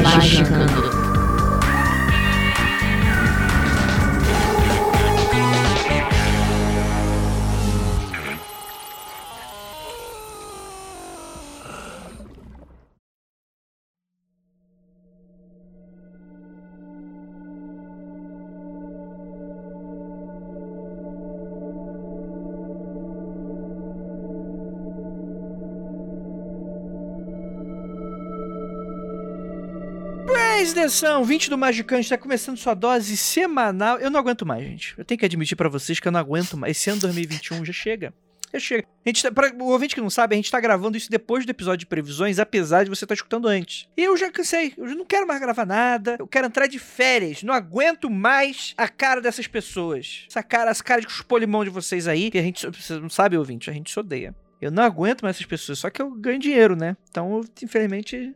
Magicando. Presta atenção, 20 do Magicante está começando sua dose semanal. Eu não aguento mais, gente. Eu tenho que admitir pra vocês que eu não aguento mais. Esse ano 2021 já chega. Já chega. A gente tá, pra, o ouvinte que não sabe, a gente tá gravando isso depois do episódio de previsões, apesar de você estar escutando antes. E eu já cansei. Eu já não quero mais gravar nada. Eu quero entrar de férias. Não aguento mais a cara dessas pessoas. Essa cara, essa cara de espolimão de vocês aí, que a gente, você não sabe, ouvinte, a gente se odeia. Eu não aguento mais essas pessoas, só que eu ganho dinheiro, né? Então, infelizmente,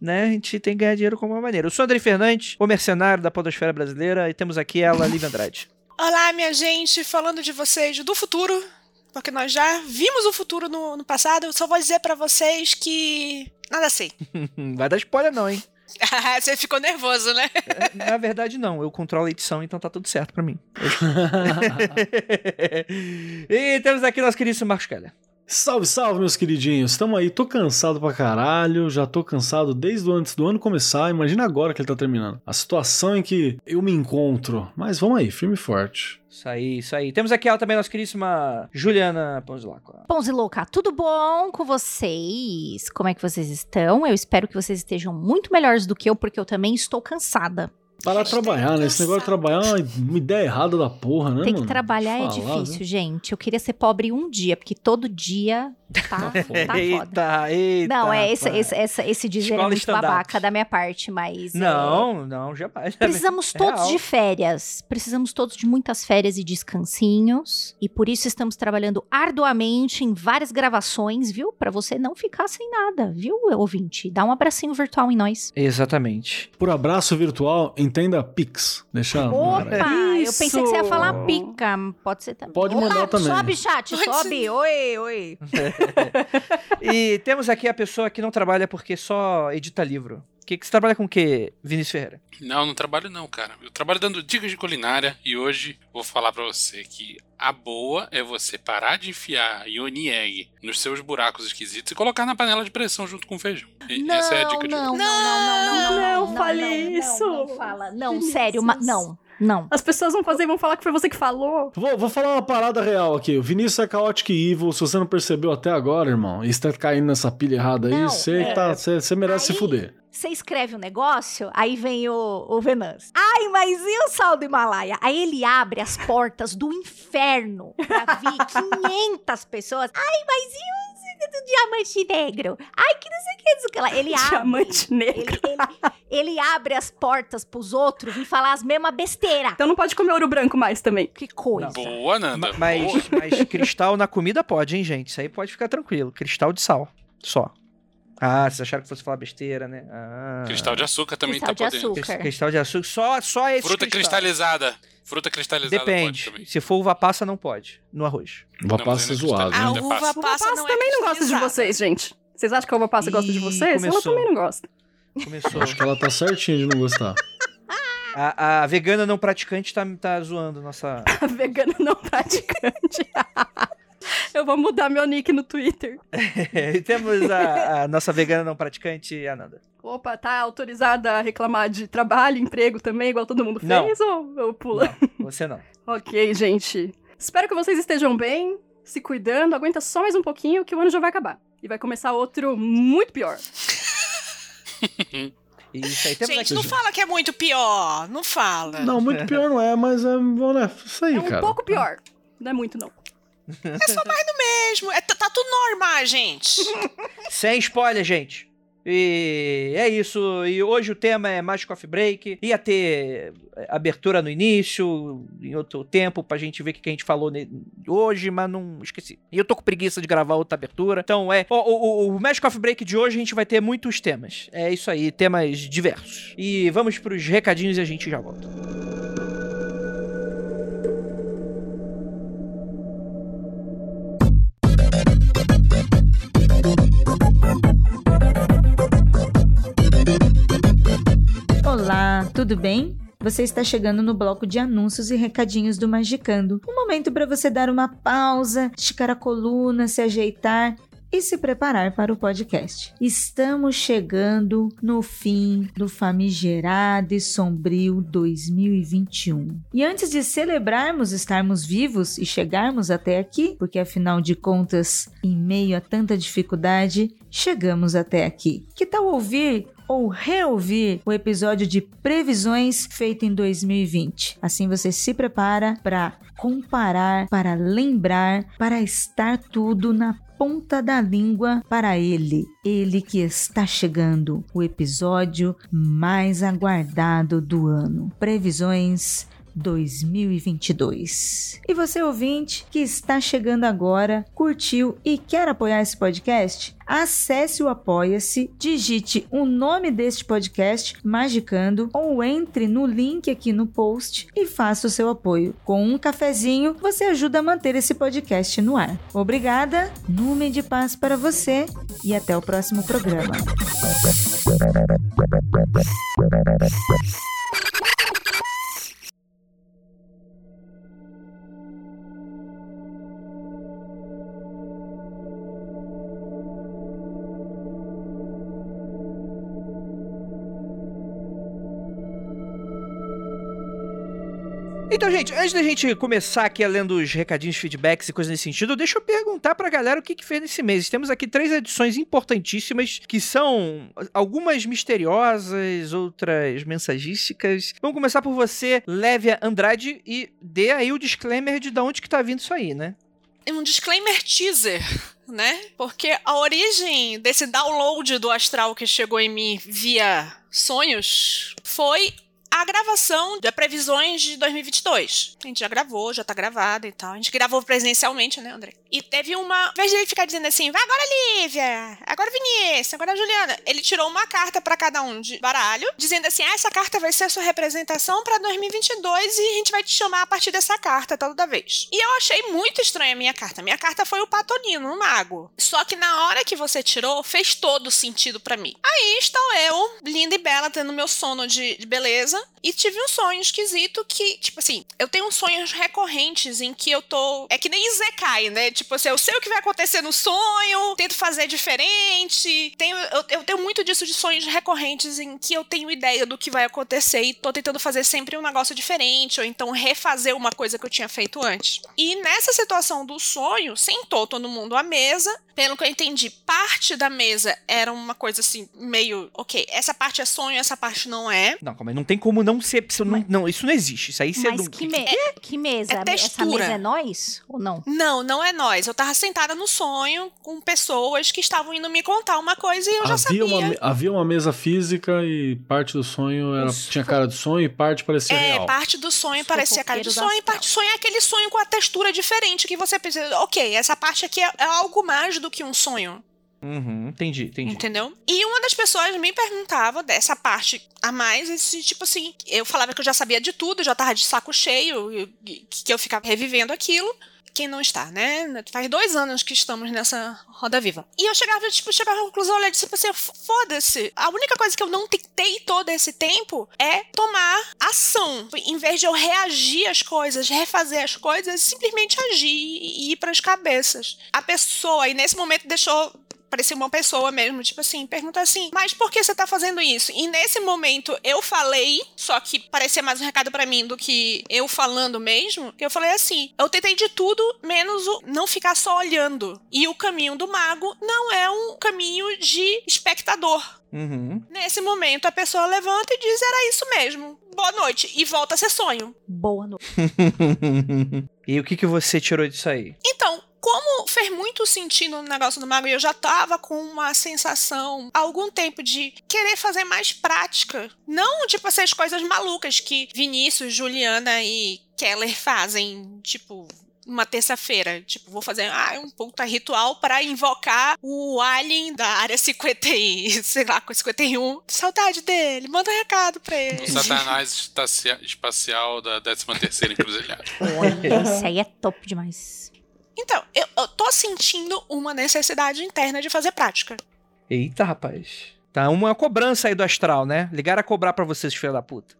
né? A gente tem que ganhar dinheiro como uma maneira. Eu sou André Fernandes, o mercenário da podosfera brasileira, e temos aqui ela, Lívia Andrade. Olá, minha gente, falando de vocês do futuro, porque nós já vimos o futuro no, no passado. Eu só vou dizer pra vocês que nada sei. Vai dar spoiler não, hein? Você ficou nervoso, né? Na verdade, não. Eu controlo a edição, então tá tudo certo pra mim. e temos aqui nosso queridíssimo Marcos Keller. Salve, salve, meus queridinhos. Tamo aí, tô cansado pra caralho, já tô cansado desde antes do ano começar. Imagina agora que ele tá terminando. A situação em que eu me encontro. Mas vamos aí, firme e forte. Isso aí, isso aí. Temos aqui ela também, nossa queridíssima Juliana Ponzilaco. Pãozinho louca, tudo bom com vocês? Como é que vocês estão? Eu espero que vocês estejam muito melhores do que eu, porque eu também estou cansada. Parar de trabalhar, né? Esse negócio de trabalhar é uma ideia errada da porra, né, Tem que mano? trabalhar é difícil, gente. Eu queria ser pobre um dia, porque todo dia tá, tá foda. eita, eita. Não, é esse, esse, essa- esse dizer é Escola muito stand-up. babaca da minha parte, mas. é, Não, não, jamais. Precisamos É todos real. de férias. Precisamos todos de muitas férias e descansinhos. E por isso estamos trabalhando arduamente em várias gravações, viu? Pra você não ficar sem nada, viu, ouvinte? Dá um abracinho virtual em nós. Exatamente. Por abraço virtual, entenda Pix. Deixa. Opa! Eu Isso! pensei que você ia falar pica. Pode ser também. Pode mandar Opa, também. Sobe, chat, Pode sobe. Oi, oi. E temos aqui a pessoa que não trabalha porque só edita livro. Que, que você trabalha com o quê, Vinícius Ferreira? Não, não trabalho não, cara. Eu trabalho dando dicas de culinária e hoje vou falar pra você que a boa é você parar de enfiar Yoni Egg nos seus buracos esquisitos e colocar na panela de pressão junto com o feijão. E Não, essa é a dica de não, hoje. não, não, não, não, Não fale não, isso. Não, não fala. Não, sério, ma- não, não. As pessoas vão fazer e vão falar que foi você que falou. Vou, vou falar uma parada real aqui. O Vinícius é Chaotic Evil. Se você não percebeu até agora, irmão, e está caindo nessa pilha errada aí, você é. tá, merece se Aí- fuder. Você escreve um negócio, aí vem o, o Venance. Ai, mas e o sal do Himalaia? Aí ele abre as portas do inferno pra vir 500 pessoas. Ai, mas e o do diamante negro? Ai, que não sei o que, não sei o que lá. Ele abre. Diamante negro. Ele, ele- ele abre as portas pros outros vir falar as mesmas besteiras. Então não pode comer ouro branco mais também. Que coisa. Boa, Nanda. Mas, mas cristal na comida pode, hein, gente? Isso aí pode ficar tranquilo. Cristal de sal. Só. Ah, vocês acharam que fosse falar besteira, né? Ah. Cristal de açúcar também Cristal tá de podendo. Açúcar. Cristal de açúcar. Só, só esse Fruta cristal. cristalizada. Fruta cristalizada Depende. pode também. Se for uva passa, não pode. No arroz. Vou Não, ainda zoado. custa A Ainda uva passa. passa, Uva passa não é também não gosta de vocês, gente. Vocês acham que a uva passa gosta de Ih, vocês? Ela começou. também não gosta. Começou. Acho que ela tá certinha de não gostar. A, a vegana não praticante tá, tá zoando nossa. A vegana não praticante. Vou mudar meu nick no Twitter. e temos a, a nossa vegana não praticante, Ananda. Opa, tá autorizada a reclamar de trabalho, emprego também, igual todo mundo Não. fez? Ou eu pulo? Não, você não. Ok, gente. Espero que vocês estejam bem, se cuidando. Aguenta só mais um pouquinho que o ano já vai acabar. E vai começar outro muito pior. Isso aí. Temos Gente, aqui. não fala que é muito pior. Não fala. Não, muito pior não é, mas é, né, isso aí, É um cara. pouco pior. Não é muito, não. É só mais do mesmo. É, tá, tá tudo normal, gente. Sem spoiler, gente. E é isso. E hoje o tema é Magic Coffee Break. Ia ter é, abertura no início, em outro tempo, pra gente ver o que a gente falou hoje, mas não esqueci. E eu tô com preguiça de gravar outra abertura. Então é. O, o, o Magic Coffee Break de hoje a gente vai ter muitos temas. É isso aí, temas diversos. E vamos pros recadinhos e a gente já volta. Olá, tudo bem? Você está chegando no bloco de anúncios e recadinhos do Magicando. Um momento para você dar uma pausa, esticar a coluna, se ajeitar e se preparar para o podcast. Estamos chegando no fim do famigerado e sombrio 2021. E antes de celebrarmos estarmos vivos e chegarmos até aqui, porque afinal de contas, em meio a tanta dificuldade, chegamos até aqui. Que tal ouvir ou reouvir o episódio de previsões feito em 2020. Assim você se prepara para comparar, para lembrar, para estar tudo na ponta da língua para ele, ele que está chegando, o episódio mais aguardado do ano. Previsões 2022. E você ouvinte que está chegando agora, curtiu e quer apoiar esse podcast? Acesse o Apoia-se, digite o nome deste podcast, Magicando, ou entre no link aqui no post e faça o seu apoio. Com um cafezinho, você ajuda a manter esse podcast no ar. Obrigada, Nume de paz para você e até o próximo programa. Gente, antes da gente começar aqui lendo os recadinhos, feedbacks e coisas nesse sentido, deixa eu perguntar pra galera o que, que fez nesse mês. Temos aqui três edições importantíssimas, que são algumas misteriosas, outras mensagísticas. Vamos começar por você, Lévia Andrade, e dê aí o disclaimer de de onde que tá vindo isso aí, né? Um disclaimer teaser né? Porque a origem desse download do astral que chegou em mim via sonhos foi a gravação de previsões de 2022. A gente já gravou, já tá gravada e tal. A gente gravou presencialmente, né, André? E teve uma. Em vez de ele ficar dizendo assim, vai agora, Lívia, agora Vinícius, agora Juliana, ele tirou uma carta para cada um de baralho, dizendo assim: ah, essa carta vai ser a sua representação para 2022 e a gente vai te chamar a partir dessa carta toda vez. E eu achei muito estranha a minha carta. Minha carta foi o Patolino, o mago. Só que na hora que você tirou, fez todo sentido para mim. Aí estou eu, linda e bela, tendo meu sono de, de beleza, e tive um sonho esquisito que, tipo assim, eu tenho sonhos recorrentes em que eu tô. É que nem Izekai, né? Tipo assim, eu sei o que vai acontecer no sonho, tento fazer diferente. Tenho, eu, eu tenho muito disso de sonhos recorrentes em que eu tenho ideia do que vai acontecer e tô tentando fazer sempre um negócio diferente, ou então refazer uma coisa que eu tinha feito antes. E nessa situação do sonho, sentou todo mundo à mesa pelo que eu entendi, parte da mesa era uma coisa assim, meio, ok, essa parte é sonho, essa parte não é. Não, mas não tem como não ser. Não, não, isso não existe. Isso aí você Mas não. que, me é, que mesa? É Essa textura. mesa é nós ou não? Não, não é nós. Eu tava sentada no sonho com pessoas que estavam indo me contar uma coisa e eu já Havia sabia. uma, havia uma mesa física e parte do sonho era, tinha cara de sonho e parte parecia É, real. parte do sonho Os parecia cara de sonho, e parte do sonho é aquele sonho com a textura diferente que você pensa, ok, essa parte aqui é, é algo mais do que um sonho. Uhum, entendi, entendi. Entendeu? E uma das pessoas me perguntava dessa parte a mais, esse tipo assim, eu falava que eu já sabia de tudo, já tava de saco cheio, que eu ficava revivendo aquilo. Quem não está, né? Faz dois anos que estamos nessa roda viva. E eu chegava, tipo, chegava à conclusão, olha, tipo assim, foda-se. A única coisa que eu não tentei todo esse tempo é tomar ação. Em vez de eu reagir às coisas, refazer as coisas, simplesmente agir e ir pras cabeças. A pessoa, e nesse momento deixou parecia uma pessoa mesmo, tipo assim, pergunta assim, mas por que você tá fazendo isso? E nesse momento eu falei, só que parecia mais um recado pra mim do que eu falando mesmo, que eu falei assim, eu tentei de tudo, menos o não ficar só olhando. E o caminho do mago não é um caminho de espectador. Uhum. Nesse momento a pessoa levanta e diz, era isso mesmo. Boa noite. E volta a ser sonho. Boa noite. e o que, que você tirou disso aí? Então, como fez muito sentido no negócio do mago e eu já tava com uma sensação há algum tempo de querer fazer mais prática. Não, tipo, essas coisas malucas que Vinícius, Juliana e Keller fazem, tipo, uma terça-feira. Tipo, vou fazer ah, um puta ritual para invocar o alien da área 50 e, sei lá, 51. Saudade dele, manda um recado pra ele. O satanás espacial da 13ª encruzilhada. Olha, isso aí é top demais. Então, eu, eu tô sentindo uma necessidade interna de fazer prática. Eita, rapaz. Tá uma cobrança aí do astral, né? Ligaram a cobrar pra vocês, filha da puta.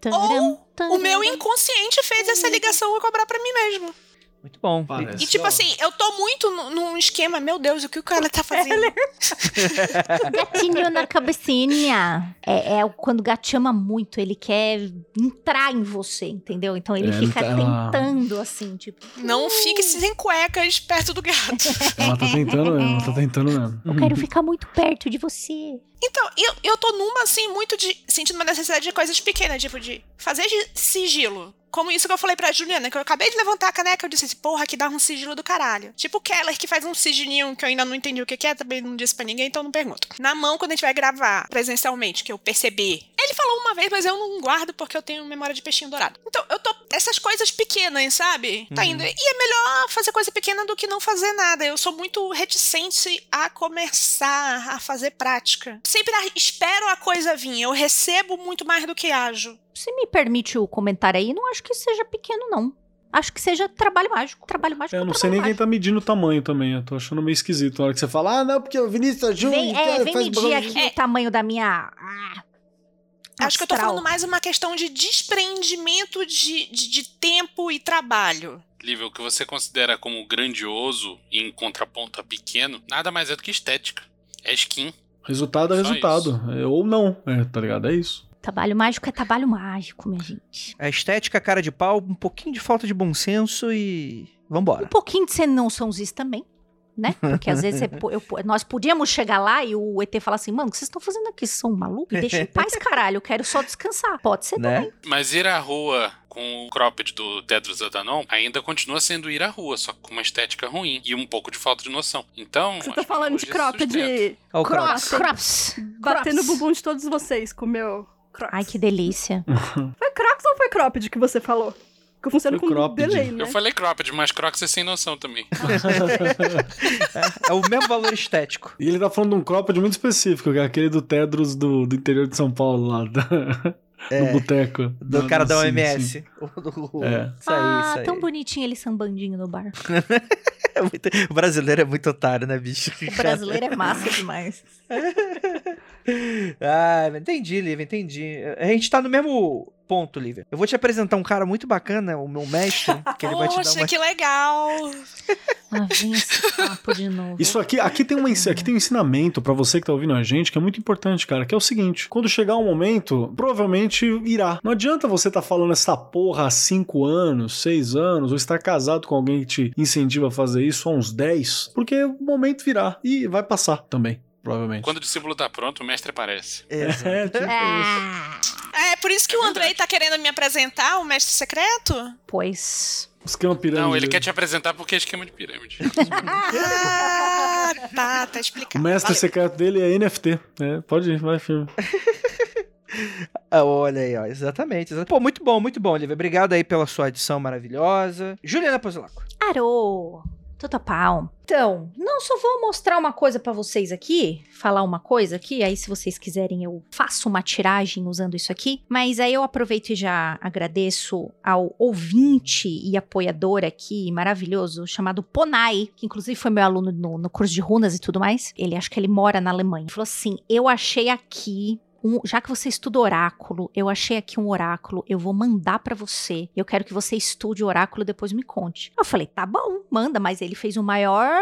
Taram, O meu inconsciente fez essa ligação a cobrar pra mim mesmo. Muito bom. Parece. E tipo assim, eu tô muito nu- num esquema, meu Deus, o que o cara tá fazendo? Gatinho na cabecinha. É, é quando o gato ama muito, ele quer entrar em você, entendeu? Então ele É, ele fica tá- tentando, assim, tipo, Não fique sem cuecas perto do gato. Ela tá tentando mesmo, ela tá tentando mesmo. eu quero ficar muito perto de você. Então, eu, eu tô numa, assim, muito de. sentindo uma necessidade de coisas pequenas, tipo, de fazer gi- sigilo. Como isso que eu falei pra Juliana, que eu acabei de levantar a caneca, eu disse assim, porra, que dá um sigilo do caralho. Tipo o Keller, que faz um sigilinho que eu ainda não entendi o que é, também não disse pra ninguém, então não pergunto. Na mão, quando a gente vai gravar presencialmente, que eu percebi. Ele falou uma vez, mas eu não guardo porque eu tenho memória de peixinho dourado. Então, eu tô. Essas coisas pequenas, sabe? Tá indo. E é melhor fazer coisa pequena do que não fazer nada. Eu sou muito reticente a começar a fazer prática. Sempre a- espero a coisa vir. Eu recebo muito mais do que ajo. Se me permite o comentário aí, não acho que seja pequeno, não. Acho que seja trabalho mágico. Trabalho mágico É, Eu não sei nem trabalho quem tá medindo o tamanho também. Eu tô achando meio esquisito. Na hora que você fala, ah, não, porque o Vinícius ajuda. Vem, é, vem medir aqui É. o tamanho da minha. Ah, Acho que eu tô falando mais uma questão de desprendimento de, de, de tempo e trabalho. Lívia, o que você considera como grandioso e em contraponto a pequeno, nada mais é do que estética. É skin. Resultado é Só resultado. É, ou não, é, tá ligado? É isso. Trabalho mágico é trabalho mágico, minha gente. A estética, cara de pau, um pouquinho de falta de bom senso e. Um Vambora. pouquinho de ser não sãozice também, né? Porque às vezes é eu- nós podíamos chegar lá e o ET falar assim, mano, o que vocês estão fazendo aqui? Vocês são malucos? Deixa em paz, caralho. Eu quero só descansar. Pode ser Né? também. Mas ir à rua com o cropped do Tedros Adhanom ainda continua sendo ir à rua, só com uma estética ruim e um pouco de falta de noção. Então. Você tá falando de cropped Ó, o Crocs, Crocs. crocs. bater no Crocs. bumbum de todos vocês com o meu crocs. Ai, que delícia. Foi crocs ou foi cropped que você falou? Que funciona com cropped. delay, né? Eu falei cropped, mas crocs é sem noção também. É o mesmo valor estético. E ele tá falando de um cropped muito específico, que é aquele do Tedros do, do interior de São Paulo, lá, da- do boteco. Do Da- cara da sim, OMS. sim. O do- É. Isso aí, ah, isso aí. tão bonitinho ele sambandinho no bar. É muito- O brasileiro é muito otário, né, bicho? O brasileiro é massa demais. Ah, entendi, Lívia, entendi. A gente tá no mesmo ponto, Lívia. Eu vou te apresentar um cara muito bacana, o meu mestre, que ele vai te dar Poxa, uma... que legal! Ah, vem esse papo de novo. Isso aqui, aqui tem, uma, aqui tem um ensinamento pra você que tá ouvindo a gente que é muito importante, cara, que é o seguinte: quando chegar um momento, provavelmente irá. Não adianta você tá falando essa porra há 5 anos, 6 anos, ou estar casado com alguém que te incentiva a fazer isso há uns 10, porque o momento virá e vai passar também, provavelmente. Quando o discípulo tá pronto, o mestre aparece. Exato. É, tipo isso. É por isso que o Andrei tá querendo me apresentar, o mestre secreto? pois. Esquema pirâmide. Não, ele quer te apresentar porque é esquema de pirâmide. Ah, tá, tá O explicado. mestre Valeu. secreto dele é NFT. É, pode ir, vai, filme. Ah, olha aí, ó, exatamente, exatamente. Pô, muito bom, muito bom, Lívia. Obrigado aí pela sua edição maravilhosa. Juliana Pozilaco. Arô! Tudo pau. Então, não só vou mostrar uma coisa pra vocês aqui, falar uma coisa aqui, aí se vocês quiserem eu faço uma tiragem usando isso aqui, mas aí eu aproveito e já agradeço ao ouvinte e apoiador aqui maravilhoso chamado Ponai, que inclusive foi meu aluno no, no curso de runas e tudo mais. Ele acho que ele mora na Alemanha. Ele falou assim: "Eu achei aqui um- já que você estuda oráculo, eu achei aqui um oráculo, eu vou mandar pra você. Eu quero que você estude oráculo depois me conte. Eu falei, tá bom, manda, mas ele fez o maior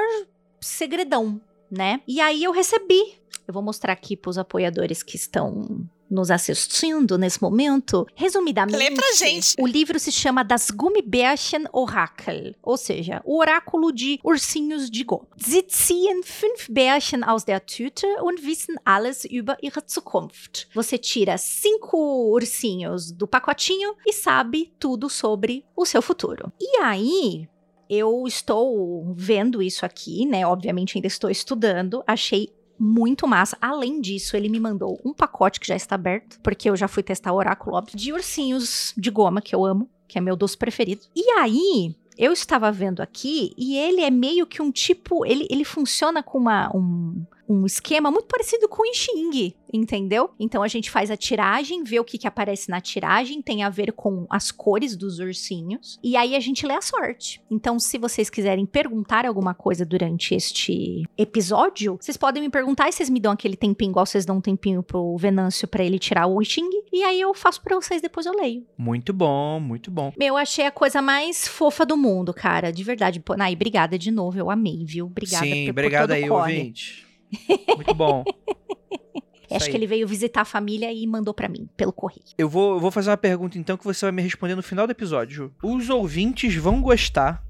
segredão, né? E aí eu recebi. Eu vou mostrar aqui pros apoiadores que estão nos assistindo nesse momento. Resumidamente, Lê pra gente. o livro se chama Das Gummibärchen Orakel, ou seja, o oráculo de ursinhos de goma. Sie ziehen fünf Bärchen aus der Tüte und wissen alles über ihre Zukunft. Você tira cinco ursinhos do pacotinho e sabe tudo sobre o seu futuro. E aí, eu estou vendo isso aqui, né? Obviamente ainda estou estudando. Achei muito massa. Além disso, ele me mandou um pacote que já está aberto, porque eu já fui testar o oráculo, óbvio, de ursinhos de goma, que eu amo, que é meu doce preferido. E aí, eu estava vendo aqui, e ele é meio que um tipo. Ele, ele funciona com uma, um, um esquema muito parecido com o Xing, entendeu? Então a gente faz a tiragem, vê o que, que aparece na tiragem, tem a ver com as cores dos ursinhos, e aí a gente lê a sorte. Então, se vocês quiserem perguntar alguma coisa durante este episódio, vocês podem me perguntar e vocês me dão aquele tempinho, igual vocês dão um tempinho pro Venâncio para ele tirar o Xing, e aí eu faço para vocês, depois eu leio. Muito bom, muito bom. Meu, achei a coisa mais fofa do mundo, cara, de verdade. Nai, obrigada de novo, eu amei, viu? Obrigada Sim, por, obrigado por todo aí, o ouvinte. Muito bom. Isso Acho aí. que ele veio visitar a família e mandou pra mim, pelo correio. Eu vou, eu vou fazer uma pergunta então que você vai me responder no final do episódio. Os ouvintes vão gostar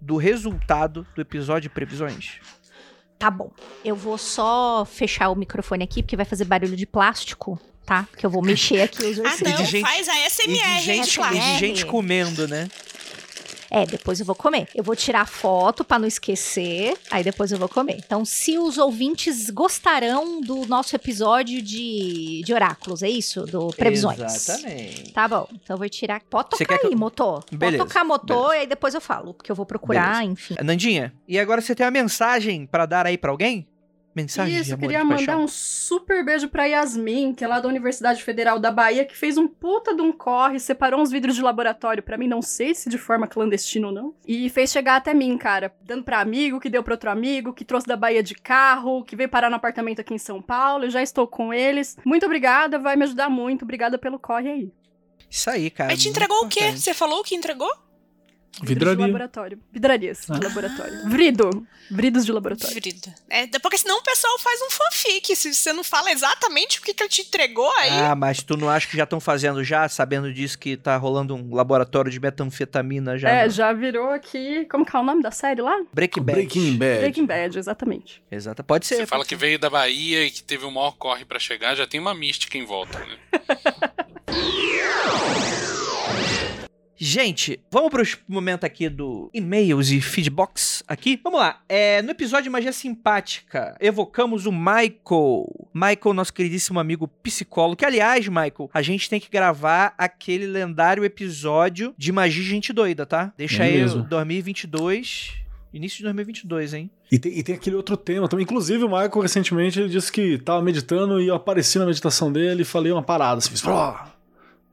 do resultado do episódio de previsões? Tá bom. Eu vou só fechar o microfone aqui, porque vai fazer barulho de plástico, tá? Porque eu vou mexer aqui os Ah, ursinhos. de não, gente- faz a E SMR, de, gente, Hashtag. e de gente comendo, né? É, depois eu vou comer. Eu vou tirar foto pra não esquecer, aí depois eu vou comer. Então, se os ouvintes gostarão do nosso episódio de, de oráculos, é isso? Do previsões. Exatamente. Tá bom. Então eu vou tirar. Pode tocar aí, eu- motor. Beleza, Pode tocar motor beleza. e aí depois eu falo, porque eu vou procurar, Beleza. enfim. Nandinha, e agora você tem uma mensagem pra dar aí pra alguém? Mensagem de Isso, queria de mandar paixão. um super beijo pra Yasmin, que é lá da Universidade Federal da Bahia, que fez um puta de um corre, separou uns vidros de laboratório pra mim, não sei se de forma clandestina ou não, e fez chegar até mim, cara, dando pra amigo, que deu pra outro amigo, que trouxe da Bahia de carro, que veio parar no apartamento aqui em São Paulo, eu já estou com eles. Muito obrigada, vai me ajudar muito, obrigada pelo corre aí. Isso aí, cara. Aí te entregou o quê? Você falou que entregou? Vidros de laboratório. Vidrarias Ah. de laboratório. Vrido. Vridos de laboratório. Vrida. É, porque senão o pessoal faz um fanfic. Se você não fala exatamente o que, que ele te entregou, aí. Ah, mas tu não acha que já estão fazendo já, sabendo disso que tá rolando um laboratório de metanfetamina já? É, já virou aqui. Como que é o nome da série lá? Breaking Bad. Breaking Bad. Breaking Bad, exatamente. Exato. Pode ser. Você fala que veio da Bahia e que teve o maior corre pra chegar, já tem uma mística em volta, né? Gente, vamos pro momento aqui do e-mails e feedbox aqui. Vamos lá. É, no episódio de Magia Simpática, evocamos o Michael. Michael, nosso queridíssimo amigo psicólogo. Que, aliás, Michael, a gente tem que gravar aquele lendário episódio de Magia Gente Doida, tá? Deixa É aí mesmo. 2022. Início de 2022, hein? E tem, e tem aquele outro tema também. Inclusive, o Michael recentemente ele disse que tava meditando e eu apareci na meditação dele e falei uma parada assim.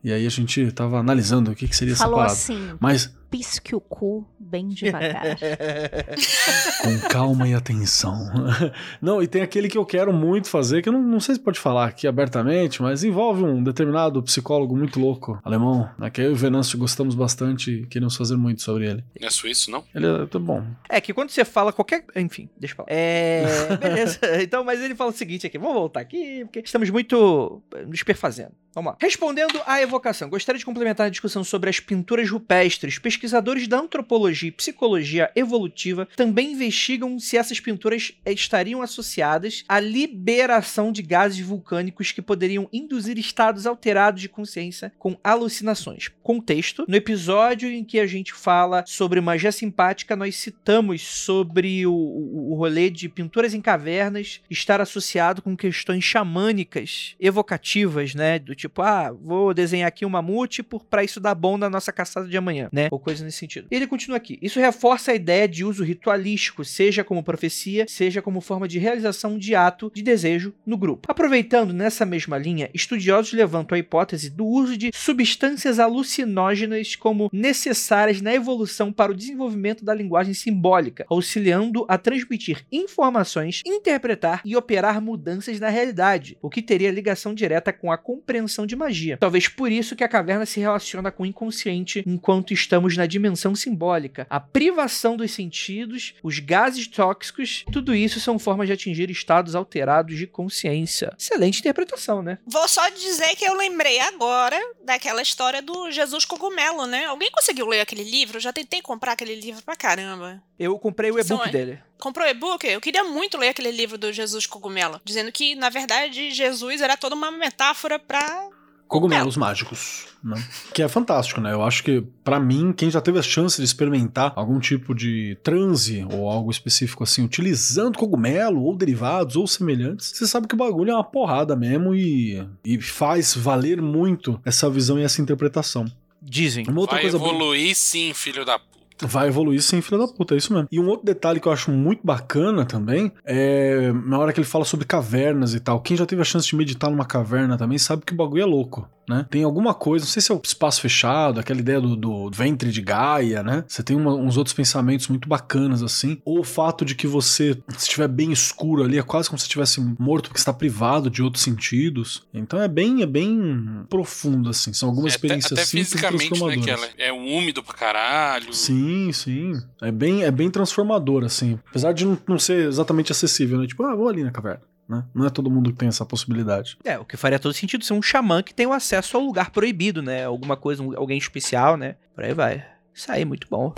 E aí a gente tava analisando o que, que seria Falou essa parada. assim: Mas pisque o cu bem devagar. com calma e atenção. não, e tem aquele que eu quero muito fazer, que eu não, não sei se pode falar aqui abertamente, mas envolve um determinado psicólogo muito louco, alemão, né, que eu e o Venâncio gostamos bastante e queremos fazer muito sobre ele. Não é suíço, não? Ele é tá bom. É que quando você fala qualquer. Enfim, deixa eu falar. É. Beleza. Então, mas ele fala o seguinte aqui. Vamos voltar aqui, porque estamos muito eh, nos perfazendo. Vamos lá. Respondendo à evocação, gostaria de complementar a discussão sobre as pinturas rupestres. Pesquisadores da antropologia e psicologia evolutiva também investigam se essas pinturas eh, estariam associadas à liberação de gases vulcânicos que poderiam induzir estados alterados de consciência com alucinações. Contexto: no episódio em que a gente fala sobre magia simpática, nós citamos sobre o, o, o rolê de pinturas em cavernas estar associado com questões xamânicas evocativas, né? Do tipo, ah, vou desenhar aqui um mamute pra isso dar bom na nossa caçada de amanhã, né? Ou coisa nesse sentido. Ele continua aqui. Isso reforça a ideia de uso ritualístico, seja como profecia, seja como forma de realização de ato de desejo no grupo. Aproveitando nessa mesma linha, estudiosos levantam a hipótese do uso de substâncias alucinógenas como necessárias na evolução para o desenvolvimento da linguagem simbólica, auxiliando a transmitir informações, interpretar e operar mudanças na realidade, o que teria ligação direta com a compreensão de magia. Talvez por isso que a caverna se relaciona com o inconsciente enquanto estamos na dimensão simbólica. A privação dos sentidos, os gases tóxicos, tudo isso são formas de atingir estados alterados de consciência. Excelente interpretação, né? Vou só dizer que eu lembrei agora daquela história do Jesus Cogumelo, né? Alguém conseguiu ler aquele livro? Eu já tentei comprar aquele livro pra caramba. Eu comprei o São- e-book dele. Comprou o e-book? Eu queria muito ler aquele livro do Jesus Cogumelo, dizendo que, na verdade, Jesus era toda uma metáfora pra Cogumelos mágicos, né? Que é fantástico, né? Eu acho que, pra mim, quem já teve a chance de experimentar algum tipo de transe ou algo específico assim, utilizando cogumelo ou derivados ou semelhantes, você sabe que o bagulho é uma porrada mesmo e, e faz valer muito essa visão e essa interpretação. Dizem. Uma outra Vai coisa bem- evoluir sim, filho da puta. Vai evoluir sim, filho da puta, é isso mesmo. E um outro detalhe que eu acho muito bacana também é na hora que ele fala sobre cavernas e tal. Quem já teve a chance de meditar numa caverna também sabe que o bagulho é louco, né? Tem alguma coisa, não sei se é o espaço fechado, aquela ideia do, do ventre de Gaia, né? Você tem uma- uns outros pensamentos muito bacanas assim. Ou o fato de que você, se estiver bem escuro ali, é quase como se estivesse morto porque está privado de outros sentidos. Então é bem, é bem profundo assim. São algumas É até, experiências até simples e fisicamente, né? Que transformadoras. ela é úmido pra caralho. Sim, sim. É bem, é bem transformador, assim. Apesar de não, não ser exatamente acessível, né? Tipo, ah, vou ali na caverna. Né? Não é todo mundo que tem essa possibilidade. É, o que faria todo sentido ser um xamã que tem o acesso ao lugar proibido, né? Alguma coisa, um- alguém especial, né? Por aí vai. Isso aí, muito bom.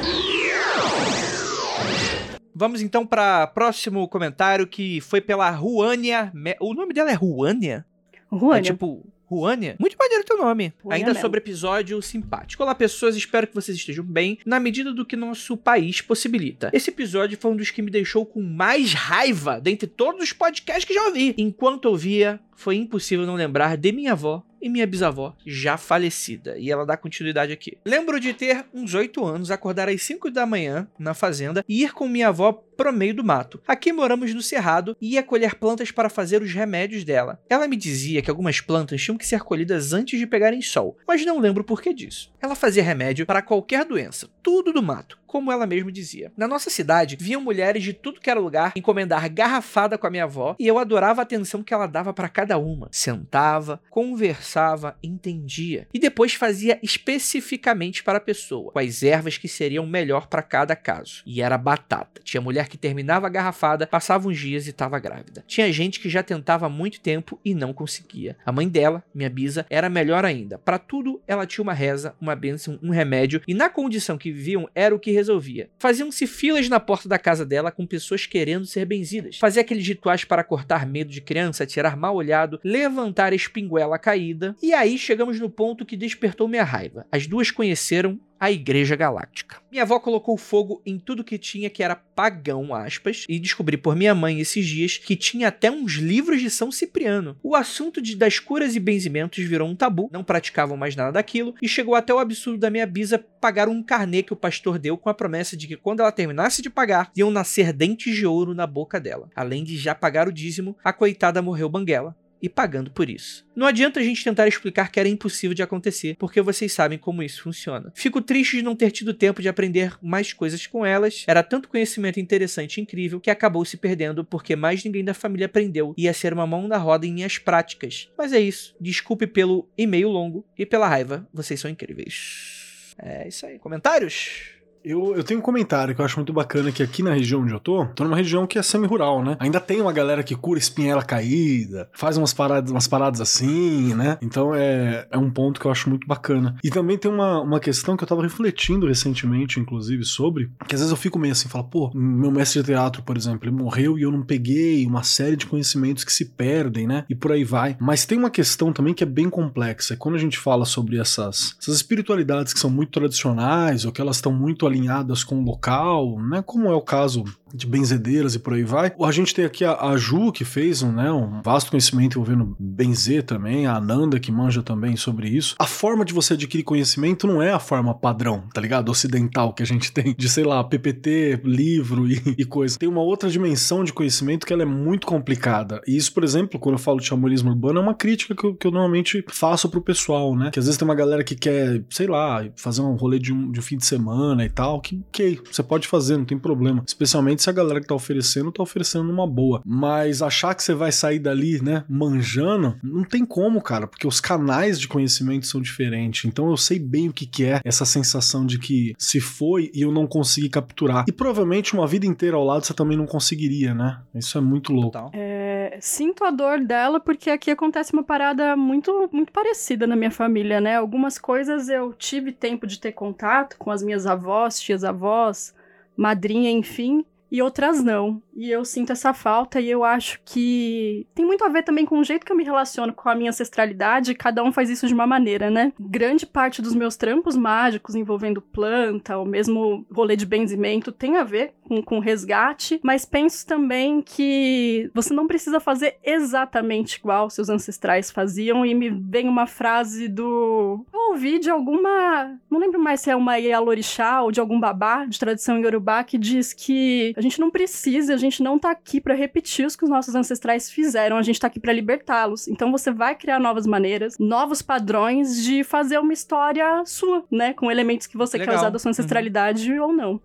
Vamos então para próximo comentário que foi pela Ruânia. Me- O nome dela é Ruânia? Ruânia. É tipo, Ruânia? Muito maneiro teu nome. Ruânia Ainda sobre episódio simpático. Olá, pessoas. Espero que vocês estejam bem, na medida do que nosso país possibilita. Esse episódio foi um dos que me deixou com mais raiva dentre todos os podcasts que já ouvi. Enquanto ouvia, foi impossível não lembrar de minha avó e minha bisavó já falecida. E ela dá continuidade aqui. Lembro de ter uns 8 anos, acordar às 5 da manhã na fazenda e ir com minha avó pro meio do mato. Aqui moramos no cerrado e ia colher plantas para fazer os remédios dela. Ela me dizia que algumas plantas tinham que ser colhidas antes de pegarem sol, mas não lembro por que disso. Ela fazia remédio para qualquer doença, tudo do mato, como ela mesma dizia. Na nossa cidade, viam mulheres de tudo que era lugar encomendar garrafada com a minha avó e eu adorava a atenção que ela dava para cada uma. Sentava, conversava, entendia e depois fazia especificamente para a pessoa quais ervas que seriam melhor para cada caso. E era batata. Tinha mulher que terminava a garrafada, passava uns dias e estava grávida. Tinha gente que já tentava há muito tempo e não conseguia. A mãe dela, minha bisa, era melhor ainda. Para tudo, ela tinha uma reza, uma bênção, um remédio e na condição que viviam era o que resolvia. Faziam-se filas na porta da casa dela com pessoas querendo ser benzidas. Fazia aqueles rituais para cortar medo de criança, tirar mal olhado, levantar a espinguela caída. E aí chegamos no ponto que despertou minha raiva. As duas conheceram a Igreja Galáctica. Minha avó colocou fogo em tudo que tinha que era pagão, aspas, e descobri por minha mãe esses dias que tinha até uns livros de São Cipriano. O assunto de, das curas e benzimentos virou um tabu, não praticavam mais nada daquilo, e chegou até o absurdo da minha bisa pagar um carnê que o pastor deu com a promessa de que quando ela terminasse de pagar, iam nascer dentes de ouro na boca dela. Além de já pagar o dízimo, a coitada morreu banguela e pagando por isso. Não adianta a gente tentar explicar que era impossível de acontecer, porque vocês sabem como isso funciona. Fico triste de não ter tido tempo de aprender mais coisas com elas. Era tanto conhecimento interessante e incrível que acabou se perdendo porque mais ninguém da família aprendeu. Ia ser uma mão na roda em minhas práticas. Mas é isso. Desculpe pelo e-mail longo e pela raiva. Vocês são incríveis. É isso aí. Comentários? Eu, eu tenho um comentário que eu acho muito bacana que aqui na região onde eu tô, tô numa região que é semi-rural, né? Ainda tem uma galera que cura espinhela caída, faz umas paradas, umas paradas assim, né? Então é, é um ponto que eu acho muito bacana. E também tem uma, uma questão que eu tava refletindo recentemente, inclusive, sobre, que às vezes eu fico meio assim, falo, pô, meu mestre de teatro, por exemplo, ele morreu e eu não peguei uma série de conhecimentos que se perdem, né? E por aí vai. Mas tem uma questão também que é bem complexa. E quando a gente fala sobre essas, essas espiritualidades que são muito tradicionais ou que elas estão muito alinhadas com o local, né? Como é o caso de benzedeiras e por aí vai. A gente tem aqui a, a Ju, que fez um, né, um vasto conhecimento envolvendo benzer também, a Ananda, que manja também sobre isso. A forma de você adquirir conhecimento não é a forma padrão, tá ligado? Ocidental que a gente tem, de sei lá, PPT, livro e, e coisa. Tem uma outra dimensão de conhecimento que ela é muito complicada. E isso, por exemplo, quando eu falo de xamanismo urbano, é uma crítica que eu, que eu normalmente faço pro pessoal, né? Que às vezes tem uma galera que quer, sei lá, fazer um rolê de um, de um fim de semana e tal, que, ok, você pode fazer, não tem problema. Especialmente se a galera que tá oferecendo tá oferecendo numa boa. Mas achar que você vai sair dali, né, manjando, não tem como, cara, porque os canais de conhecimento são diferentes. Então eu sei bem o que, que é essa sensação de que se foi e eu não consegui capturar. E provavelmente uma vida inteira ao lado você também não conseguiria, né? Isso é muito louco. É, sinto a dor dela porque aqui acontece uma parada muito, muito parecida na minha família, né? Algumas coisas eu tive tempo de ter contato com as minhas avós, tias avós, madrinha, enfim. E outras não. E eu sinto essa falta e eu acho que tem muito a ver também com o jeito que eu me relaciono com a minha ancestralidade, cada um faz isso de uma maneira, né? Grande parte dos meus trampos mágicos envolvendo planta, ou mesmo rolê de benzimento, tem a ver com, com resgate, mas penso também que você não precisa fazer exatamente igual seus ancestrais faziam, e me vem uma frase do. Eu ouvi de alguma. Não lembro mais se é uma Yalorixá ou de algum babá de tradição yorubá que diz que a gente não precisa, a gente não tá aqui para repetir os que os nossos ancestrais fizeram, a gente tá aqui para libertá-los. Então você vai criar novas maneiras, novos padrões de fazer uma história sua, né? Com elementos que você Legal. quer usar da sua ancestralidade ou não.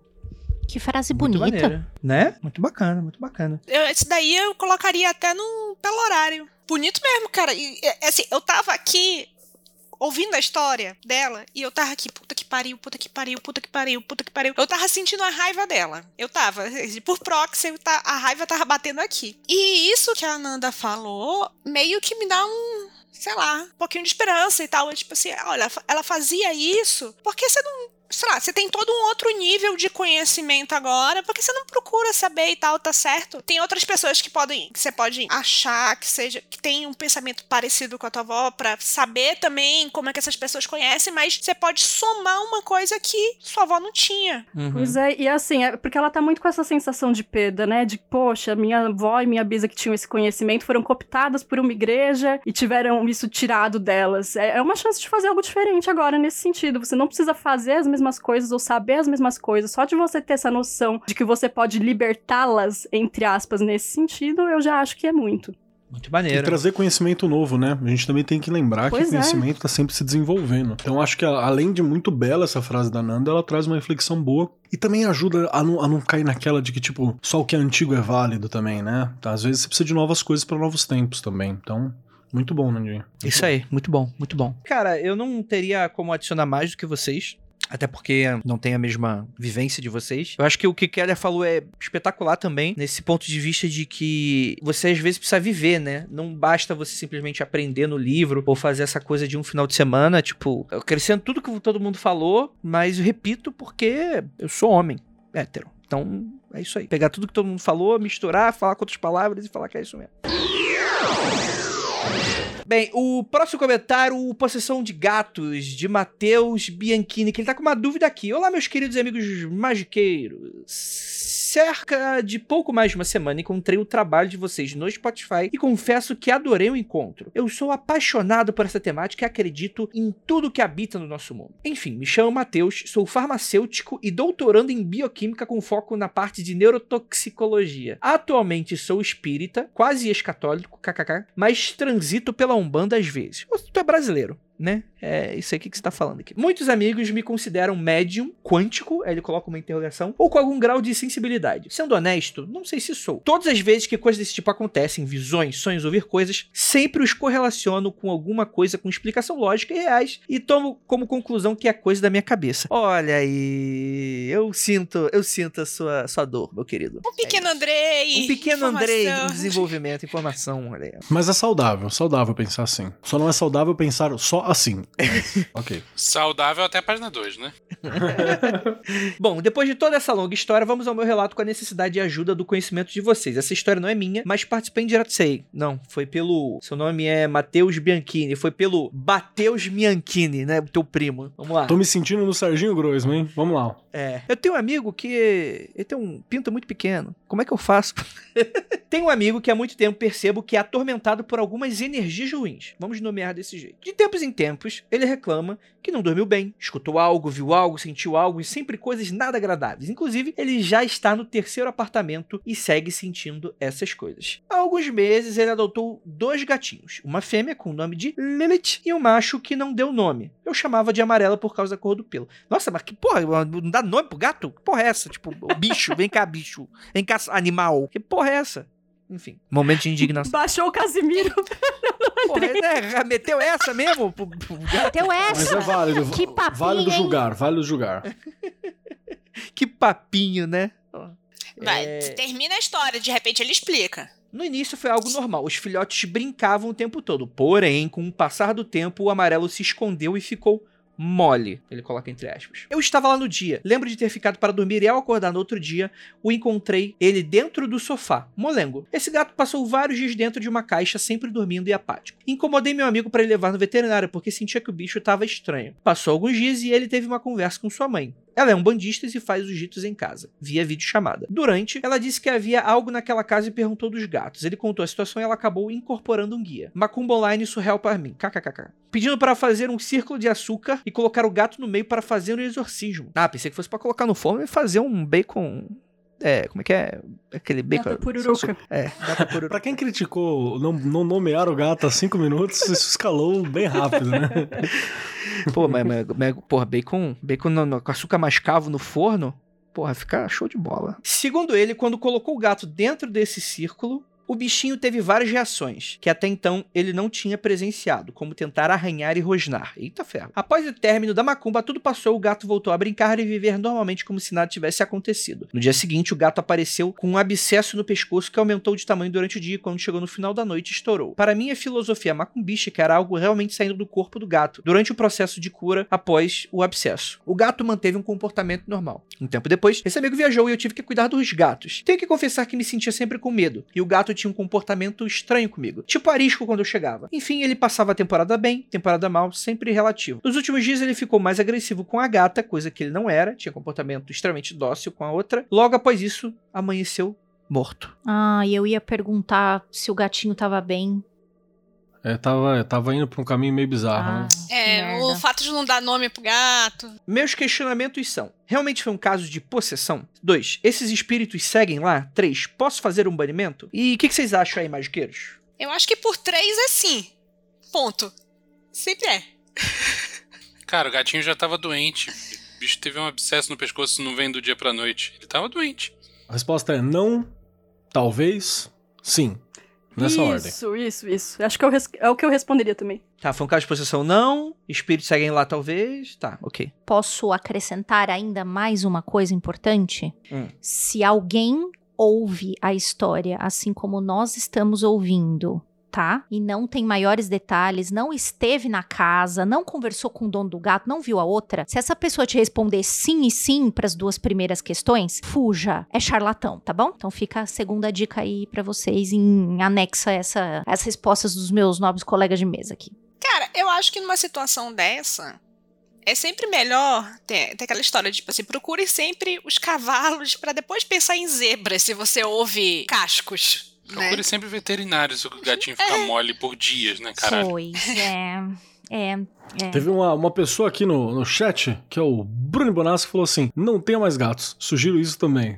Que frase Muito bonita. maneiro. Né? Muito bacana, muito bacana. Eu, esse daí eu colocaria até no pelo horário. Bonito mesmo, cara. E, é, assim, eu tava aqui ouvindo a história dela e eu tava aqui, puta que pariu, puta que pariu, puta que pariu, puta que pariu. Eu tava sentindo a raiva dela. Eu tava, por proxy, eu a raiva tava batendo aqui. E isso que a Nanda falou meio que me dá um, sei lá, um pouquinho de esperança e tal. É tipo assim, olha, ela fazia isso porque você não. Sei lá, você tem todo um outro nível de conhecimento agora, porque você não procura saber e tal, tá certo? Tem outras pessoas que podem, que você pode achar que seja, que tem um pensamento parecido com a tua avó, pra saber também como é que essas pessoas conhecem, mas você pode somar uma coisa que sua avó não tinha. Uhum. Pois é, e assim, é porque ela tá muito com essa sensação de perda, né? De, poxa, minha avó e minha bisa que tinham esse conhecimento foram cooptadas por uma igreja e tiveram isso tirado delas. É, é uma chance de fazer algo diferente agora nesse sentido. Você não precisa fazer as mesmas coisas ou saber as mesmas coisas. Só de você ter essa noção de que você pode libertá-las, entre aspas, nesse sentido, eu já acho que é muito. Muito E maneiro. trazer conhecimento novo, né? A gente também tem que lembrar Pois que é. o conhecimento tá sempre se desenvolvendo. Então acho que além de muito bela essa frase da Nanda, ela traz uma reflexão boa e também ajuda a não, a não cair naquela de que, tipo, só o que é antigo é válido também, né? Às vezes você precisa de novas coisas para novos tempos também. Então, muito bom, Nandinho. Isso aí, muito bom, muito bom. Cara, eu não teria como adicionar mais do que vocês. Até porque não tem a mesma vivência de vocês. Eu acho que o que Keller falou é espetacular também, nesse ponto de vista de que você às vezes precisa viver, né? Não basta você simplesmente aprender no livro ou fazer essa coisa de um final de semana, tipo, eu tudo que todo mundo falou, mas eu repito porque eu sou homem, hétero. Então, é isso aí. Pegar tudo que todo mundo falou, misturar, falar com outras palavras e falar que é isso mesmo. Bem, o próximo comentário, o Possessão de Gatos, de Matheus Bianchini, que ele tá com uma dúvida aqui. Olá, meus queridos amigos magiqueiros. Cerca de pouco mais de uma semana encontrei o trabalho de vocês no Spotify e confesso que adorei o encontro. Eu sou apaixonado por essa temática e acredito em tudo que habita no nosso mundo. Enfim, me chamo Matheus, sou farmacêutico e doutorando em bioquímica com foco na parte de neurotoxicologia. Atualmente sou espírita, quase ex-católico, kkk, mas transito pela Umbanda às vezes. Tu é brasileiro, né? É isso aí que que você tá falando aqui. Muitos amigos me consideram médium, quântico, aí ele coloca uma interrogação, ou com algum grau de sensibilidade. Sendo honesto, não sei se sou. Todas as vezes que coisas desse tipo acontecem, visões, sonhos, ouvir coisas, sempre os correlaciono com alguma coisa com explicação lógica e reais e tomo como conclusão que é coisa da minha cabeça. Olha aí, eu sinto, eu sinto a sua, sua dor, meu querido. Um pequeno Andrei. Um pequeno Andrei em informação. desenvolvimento, informação, olha aí. Mas é saudável, saudável pensar assim. Só não é saudável pensar só assim. ok. Saudável até a página 2, né? Bom, depois de toda essa longa história, vamos ao meu relato com a necessidade de ajuda do conhecimento de vocês. Essa história não é minha, mas participei em direto sei. Não, foi pelo. Seu nome é Matheus Bianchini. Foi pelo Bateus Bianchini, né? O teu primo. Vamos lá. Tô me sentindo no Serginho Groisman, hein? Vamos lá. É. Eu tenho um amigo que. Ele tem um pinto muito pequeno. Como é que eu faço? tenho um amigo que há muito tempo percebo que é atormentado por algumas energias ruins. Vamos nomear desse jeito. De tempos em tempos, ele reclama que não dormiu bem, escutou algo, viu algo, sentiu algo e sempre coisas nada agradáveis. Inclusive, ele já está no terceiro apartamento e segue sentindo essas coisas. Há alguns meses, ele adotou dois gatinhos, uma fêmea com o nome de Lilith e um macho que não deu nome. Eu chamava de amarela por causa da cor do pelo. Nossa, mas que porra, não dá nome pro gato? Que porra é essa? Tipo, bicho, vem cá, bicho. Vem cá, animal. Que porra é essa? Enfim, momento de indignação. Baixou o Casimiro. Porra, né? Meteu essa mesmo? pro- pro gato? Teu Mas essa. é válido. Que papinho, válido hein? julgar, válido julgar. Que papinho, né? Vai, É. termina a história, de repente ele explica. No início foi algo normal, os filhotes brincavam o tempo todo. Porém, com o passar do tempo, o amarelo se escondeu e ficou mole. Ele coloca entre aspas. Eu estava lá no dia. Lembro de ter ficado para dormir e ao acordar no outro dia, o encontrei ele dentro do sofá, molengo. Esse gato passou vários dias dentro de uma caixa, sempre dormindo e apático. Incomodei meu amigo para ele levar no veterinário porque sentia que o bicho estava estranho. Passou alguns dias e ele teve uma conversa com sua mãe. Ela é um bandista e faz os ritos em casa, via videochamada. Durante, ela disse que havia algo naquela casa e perguntou dos gatos. Ele contou a situação e ela acabou incorporando um guia. Macumba Online surreal para mim. KKKK. Pedindo para fazer um círculo de açúcar e colocar o gato no meio para fazer um exorcismo. Ah, pensei que fosse para colocar no forno e fazer um bacon. É, como é que é? Aquele bacon. Gata pururuca. É, gata pururuca. Pra quem criticou não, não nomear o gato há cinco minutos, isso escalou bem rápido, né? Pô, mas, mas, mas porra, bacon, bacon no, no- com açúcar mascavo no forno, porra, fica show de bola. Segundo ele, quando colocou o gato dentro desse círculo, o bichinho teve várias reações, que até então ele não tinha presenciado, como tentar arranhar e rosnar. Eita ferro. Após o término da macumba, tudo passou, o gato voltou a brincar e viver normalmente como se nada tivesse acontecido. No dia seguinte, o gato apareceu com um abscesso no pescoço que aumentou de tamanho durante o dia e quando chegou no final da noite estourou. Para mim, a filosofia macumbística era algo realmente saindo do corpo do gato durante o processo de cura após o abscesso. O gato manteve um comportamento normal. Um tempo depois, esse amigo viajou e eu tive que cuidar dos gatos. Tenho que confessar que me sentia sempre com medo, e o gato tinha um comportamento estranho comigo, tipo arisco quando eu chegava. Enfim, ele passava a temporada bem, temporada mal, sempre relativo. Nos últimos dias ele ficou mais agressivo com a gata, coisa que ele não era, tinha comportamento extremamente dócil com a outra. Logo após isso, amanheceu morto. Ah, eu ia perguntar se o gatinho tava bem. É, tava, tava indo pra um caminho meio bizarro, Ah, né? É, merda. o fato de não dar nome pro gato. Meus questionamentos são: realmente foi um caso de possessão? 2. Esses espíritos seguem lá? 3. Posso fazer um banimento? E o que, que vocês acham aí, magiqueiros? Eu acho que por três é sim. Ponto. Sempre é. Cara, o gatinho já tava doente. O bicho teve um abscesso no pescoço, não vem do dia pra noite. Ele tava doente. A resposta é não, talvez, sim. Nessa ordem. Isso, isso, isso. Acho que res- é o que eu responderia também. Tá, foi um caso de possessão? Não. Espíritos seguem lá, talvez. Tá, ok. Posso acrescentar ainda mais uma coisa importante? Hum. Se alguém ouve a história assim como nós estamos ouvindo, tá? E não tem maiores detalhes, não esteve na casa, não conversou com o dono do gato, não viu a outra. Se essa pessoa te responder sim e sim para as duas primeiras questões, fuja, é charlatão, tá bom? Então fica a segunda dica aí pra vocês em anexa essa as respostas dos meus nobres colegas de mesa aqui. Cara, eu acho que numa situação dessa, é sempre melhor ter, ter aquela história de, tipo assim, procure sempre os cavalos pra depois pensar em zebras se você ouve cascos. Né? Procure sempre veterinário se o gatinho ficar mole por dias, né, caralho? Pois é. É, é. Teve uma, uma pessoa aqui no, no chat, que é o Bruno Bonassi, que falou assim: não tenha mais gatos. Sugiro isso também.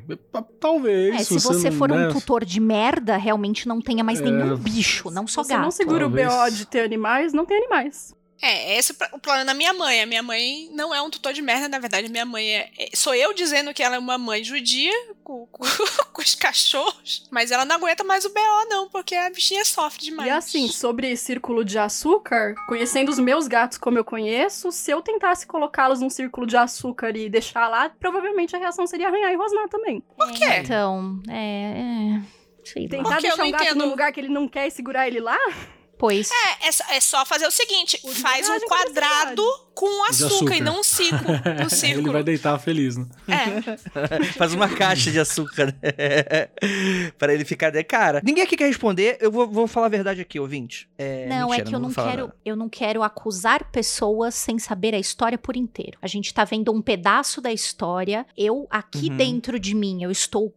Talvez. É, se você não- for né? um tutor de merda, realmente não tenha mais É. nenhum bicho, não só Se você gato. não segura talvez. o BO de ter animais, não tem animais. É, esse é o plano da minha mãe. A minha mãe não é um tutor de merda, na verdade, minha mãe é. é- sou eu dizendo que ela é uma mãe judia com, com- com os cachorros, mas ela não aguenta mais o BO, não, porque a bichinha sofre demais. E assim, sobre círculo de açúcar, conhecendo os meus gatos como eu conheço, se eu tentasse colocá-los num círculo de açúcar e deixar lá, provavelmente a reação seria arranhar e rosnar também. Por quê? Então, é. é sei. Tentar deixar um gato entendo. num lugar que ele não quer e segurar ele lá? Pois. É, é só- é só fazer o seguinte: Por faz um com quadrado com açúcar, açúcar. e não um círculo. Um Ele círculo. vai deitar feliz, né? É. Faz uma caixa de açúcar, né? pra ele ficar. de- Cara, ninguém aqui quer responder. Eu vou, vou falar a verdade aqui, ouvinte. É, Não, mentira, é que eu não falar quero, nada. eu não quero acusar pessoas sem saber a história por inteiro. A gente tá vendo um pedaço da história. Eu aqui Uhum. dentro de mim, eu estou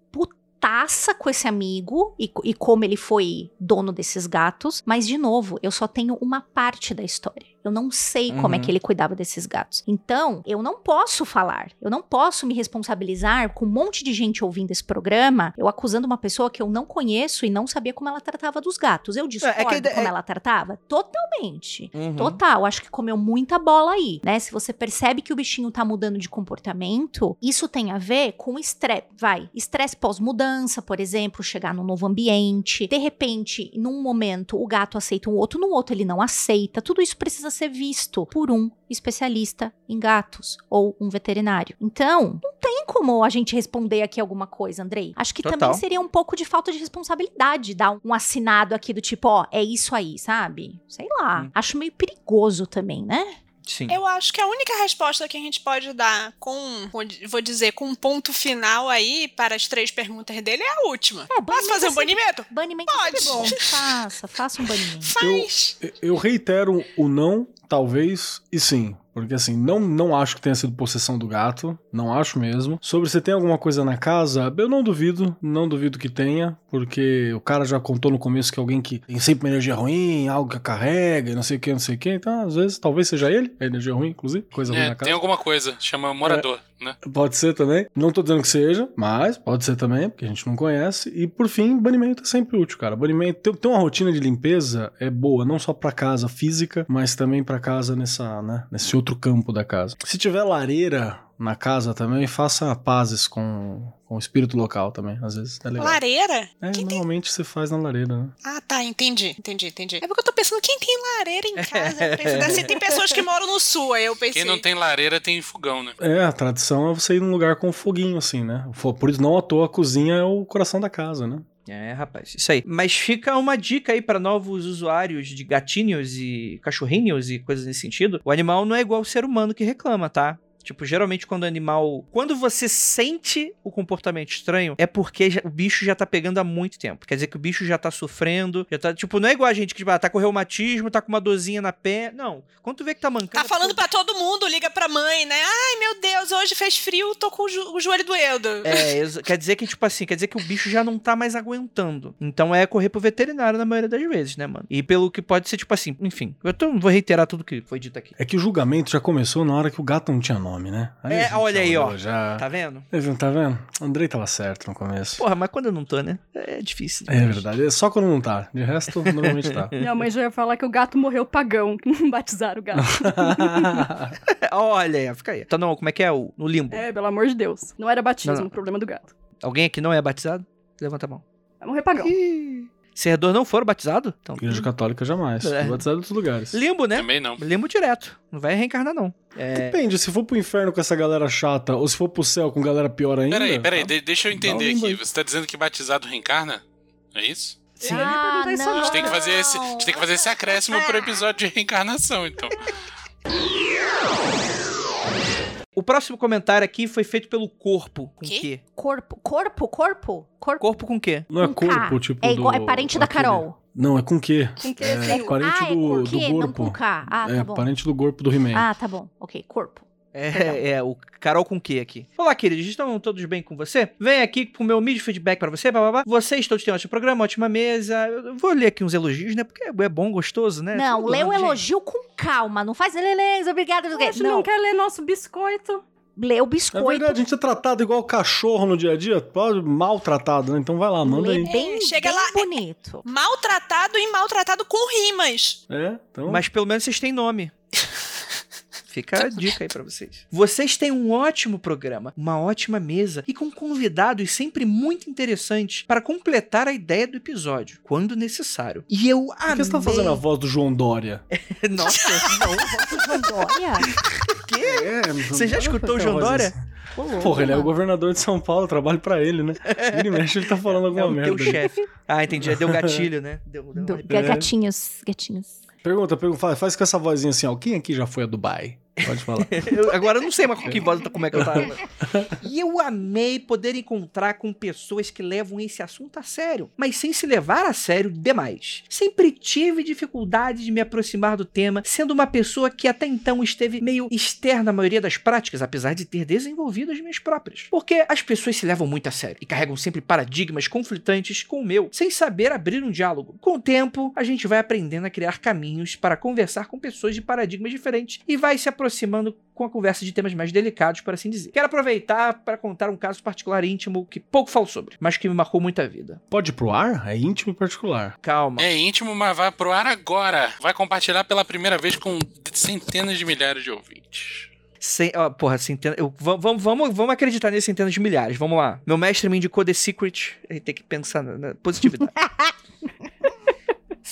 putaça com esse amigo e, e como ele foi dono desses gatos, mas de novo, eu só tenho uma parte da história. Eu não sei como é Uhum. que ele cuidava desses gatos. Então, eu não posso falar. Eu não posso me responsabilizar com um monte de gente ouvindo esse programa, eu acusando uma pessoa que eu não conheço e não sabia como ela tratava dos gatos. Eu discordo a ideia- como é- ela tratava? Totalmente. Uhum. Total, acho que comeu muita bola aí, né? Se você percebe que o bichinho tá mudando de comportamento, isso tem a ver com estresse, vai, estresse pós-mudança, por exemplo, chegar num novo ambiente, de repente, num momento o gato aceita um outro, no outro ele não aceita, tudo isso precisa ser visto por um especialista em gatos ou um veterinário. Então, não tem como a gente responder aqui alguma coisa, Andrei. Acho que Total. também seria um pouco de falta de responsabilidade dar um assinado aqui do tipo, ó, é isso aí, sabe? Sei lá. Hum. Acho meio perigoso também, né? Sim. Eu acho que a única resposta que a gente pode dar com, vou dizer, com um ponto final aí para as três perguntas dele é a última. É, Posso fazer um banimento? Banimento Pode. é bom. Faça, faça um banimento. Faz. Eu reitero o não, talvez e sim. Porque assim, não, não acho que tenha sido possessão do gato. Não acho mesmo. Sobre se tem alguma coisa na casa, eu não duvido. Não duvido que tenha. Porque o cara já contou no começo que alguém que tem sempre uma energia ruim, algo que carrega, e não sei o que, não sei o que. Então, às vezes, talvez seja ele, a energia ruim, inclusive. Coisa ruim É, na casa. tem alguma coisa, chama morador, né? Pode ser também. Não tô dizendo que seja, mas pode ser também, porque a gente não conhece. E por fim, banimento é sempre útil, cara. Banimento, ter, ter uma rotina de limpeza é boa, não só pra casa física, mas também pra casa nessa, né, nesse outro campo da casa. Se tiver lareira na casa também, faça pazes com, com o espírito local também, às vezes é legal. Lareira? É, Quem tem- normalmente você faz na lareira, né? Ah, tá, entendi, entendi, entendi. É porque eu tô pensando, quem tem lareira em casa? Pensei, ser- tem pessoas que moram no sul, aí eu pensei. Quem não tem lareira tem fogão, né? É, a tradição é você ir num lugar com foguinho, assim, né? Por isso, não à toa, a cozinha é o coração da casa, né? É, rapaz, isso aí. Mas fica uma dica aí pra novos usuários de gatinhos e cachorrinhos e coisas nesse sentido. O animal não é igual o ser humano que reclama, tá? Tipo, geralmente quando o animal. Quando você sente o comportamento estranho, é porque já- o bicho já tá pegando há muito tempo. Quer dizer que o bicho já tá sofrendo. Já tá. Tipo, não é igual a gente que tipo, ah, tá com reumatismo, tá com uma dorzinha na pé. Não. Quando tu vê que tá mancando. Tá falando pra todo mundo, liga pra mãe, né? Ai, meu Deus, hoje fez frio, tô com o, jo- o joelho doendo. É, quer dizer que, tipo assim, quer dizer que o bicho já não tá mais aguentando. Então é correr pro veterinário na maioria das vezes, né, mano? E pelo que pode ser, tipo assim, enfim. Eu tô, vou reiterar tudo que foi dito aqui. É que o julgamento já começou na hora que o gato não tinha nome, né? É, a gente olha aí, ó. Já... Tá vendo? Tá vendo? Tá vendo? Andrei tava certo no começo. Porra, mas quando eu não tô, né? É difícil. É verdade. É só quando não tá. De resto, normalmente tá. Minha mãe já ia falar que o gato morreu pagão, que não batizaram o gato. Olha aí, fica aí. Então, não, como é que é? O, no limbo. é, pelo amor de Deus. Não era batismo Não, não. o problema do gato. Alguém aqui não é batizado? Levanta a mão. Vai morrer pagão. Ih, Serrador não foram batizados? Então, Igreja Católica jamais. É. Vou batizar em outros lugares. limbo, né? Também não. Limbo direto. Não vai reencarnar, não. É, Depende, se for pro inferno com essa galera chata ou se for pro céu com galera pior ainda. Peraí, peraí, tá- de- deixa eu entender aqui. Você tá dizendo que batizado reencarna? É isso? Sim. Eu ia perguntar isso não. A gente tem que fazer esse, a gente tem que fazer esse acréscimo pro episódio de reencarnação, então. O próximo comentário aqui foi feito pelo corpo. Com Quê? quê? Corpo, corpo, corpo, corpo. Corpo com quê? Não é com K. corpo, tipo. É igual, do- é parente da aquele- Carol. Não, é com quê? Com que, É, assim, parente ah, é do, com do quê? Não corpo. com K. Ah, é, tá bom. parente do corpo do He-Man. Ah, tá bom. Ok, corpo. É, é, o Carol com Q aqui. Olá, queridos, estão todos bem com você? Vem aqui com o meu mídia feedback pra você, bababá. Vocês todos têm um ótimo programa, ótima mesa. Eu vou ler aqui uns elogios, né? Porque é bom, gostoso, né? Não, Tudo, lê o elogio com calma. Não faz lelês, obrigada. A gente Não, não quer ler nosso biscoito. lê o biscoito. verdade, a gente é tratado igual cachorro no dia a dia, pode- maltratado, né? Então vai lá, manda lê aí. bem, É, chega bem lá, é- bonito. Maltratado e maltratado com rimas. É, então. Mas pelo menos vocês têm nome. Fica a dica aí pra vocês. Vocês têm um ótimo programa, uma ótima mesa e com convidados sempre muito interessantes para completar a ideia do episódio, quando necessário. E eu Por amei... que você tá fazendo a voz do João Dória? Nossa, não. Olha, É, Você já escutou o João Dória? louco, Porra, ele é o governador de São Paulo, eu trabalho pra ele, né? Vira e mexe, ele tá falando É alguma o merda. teu chefe. Ah, entendi. Deu gatilho, né? Deu, deu Do- É. Gatinhos, gatinhos. Pergunta, pergunta, faz, com essa vozinha assim, ó. Quem aqui já foi a Dubai? Pode falar. Eu- agora eu não sei mais com que voz, como é que eu tava. E eu amei poder encontrar com pessoas que levam esse assunto a sério, mas sem se levar a sério demais. Sempre tive dificuldade de me aproximar do tema, sendo uma pessoa que até então esteve meio externa à maioria das práticas, apesar de ter desenvolvido as minhas próprias. Porque as pessoas se levam muito a sério e carregam sempre paradigmas conflitantes com o meu, sem saber abrir um diálogo. Com o tempo, a gente vai aprendendo a criar caminhos para conversar com pessoas de paradigmas diferentes e vai se aproximando com a conversa de temas mais delicados, por assim dizer. Quero aproveitar para contar um caso particular íntimo que pouco falo sobre, mas que me marcou muito a vida. Pode ir pro ar? É íntimo e particular. Calma. É íntimo, mas vai pro ar agora. Vai compartilhar pela primeira vez com centenas de milhares de ouvintes. Sem, ó, porra, centena, eu, va- vamos, vamos, vamos acreditar nesse centenas de milhares. Vamos lá. Meu mestre me indicou The Secret. A gente tem que pensar na, na positividade.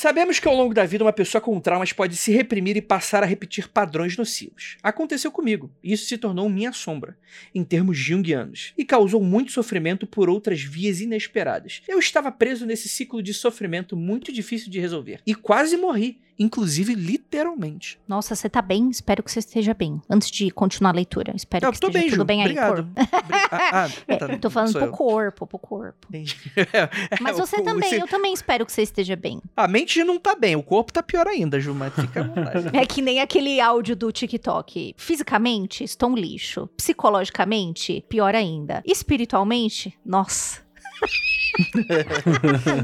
Sabemos que ao longo da vida uma pessoa com traumas pode se reprimir e passar a repetir padrões nocivos. Aconteceu comigo, e isso se tornou minha sombra, em termos junguianos, e causou muito sofrimento por outras vias inesperadas. Eu estava preso nesse ciclo de sofrimento muito difícil de resolver, e quase morri inclusive literalmente. Nossa, você tá bem? Espero que você esteja bem. Antes de continuar a leitura, espero Eu que esteja bem, tudo Ju. bem aí, Obrigado. corpo. Bri- ah, ah, É, tá, eu tô falando pro eu. corpo, pro corpo. Entendi. Mas É, você o- o- também, você- eu também espero que você esteja bem. A mente não tá bem, o corpo tá pior ainda, Ju, mas fica à vontade. É que nem aquele áudio do TikTok. Fisicamente, estou um lixo. Psicologicamente, pior ainda. Espiritualmente, nossa.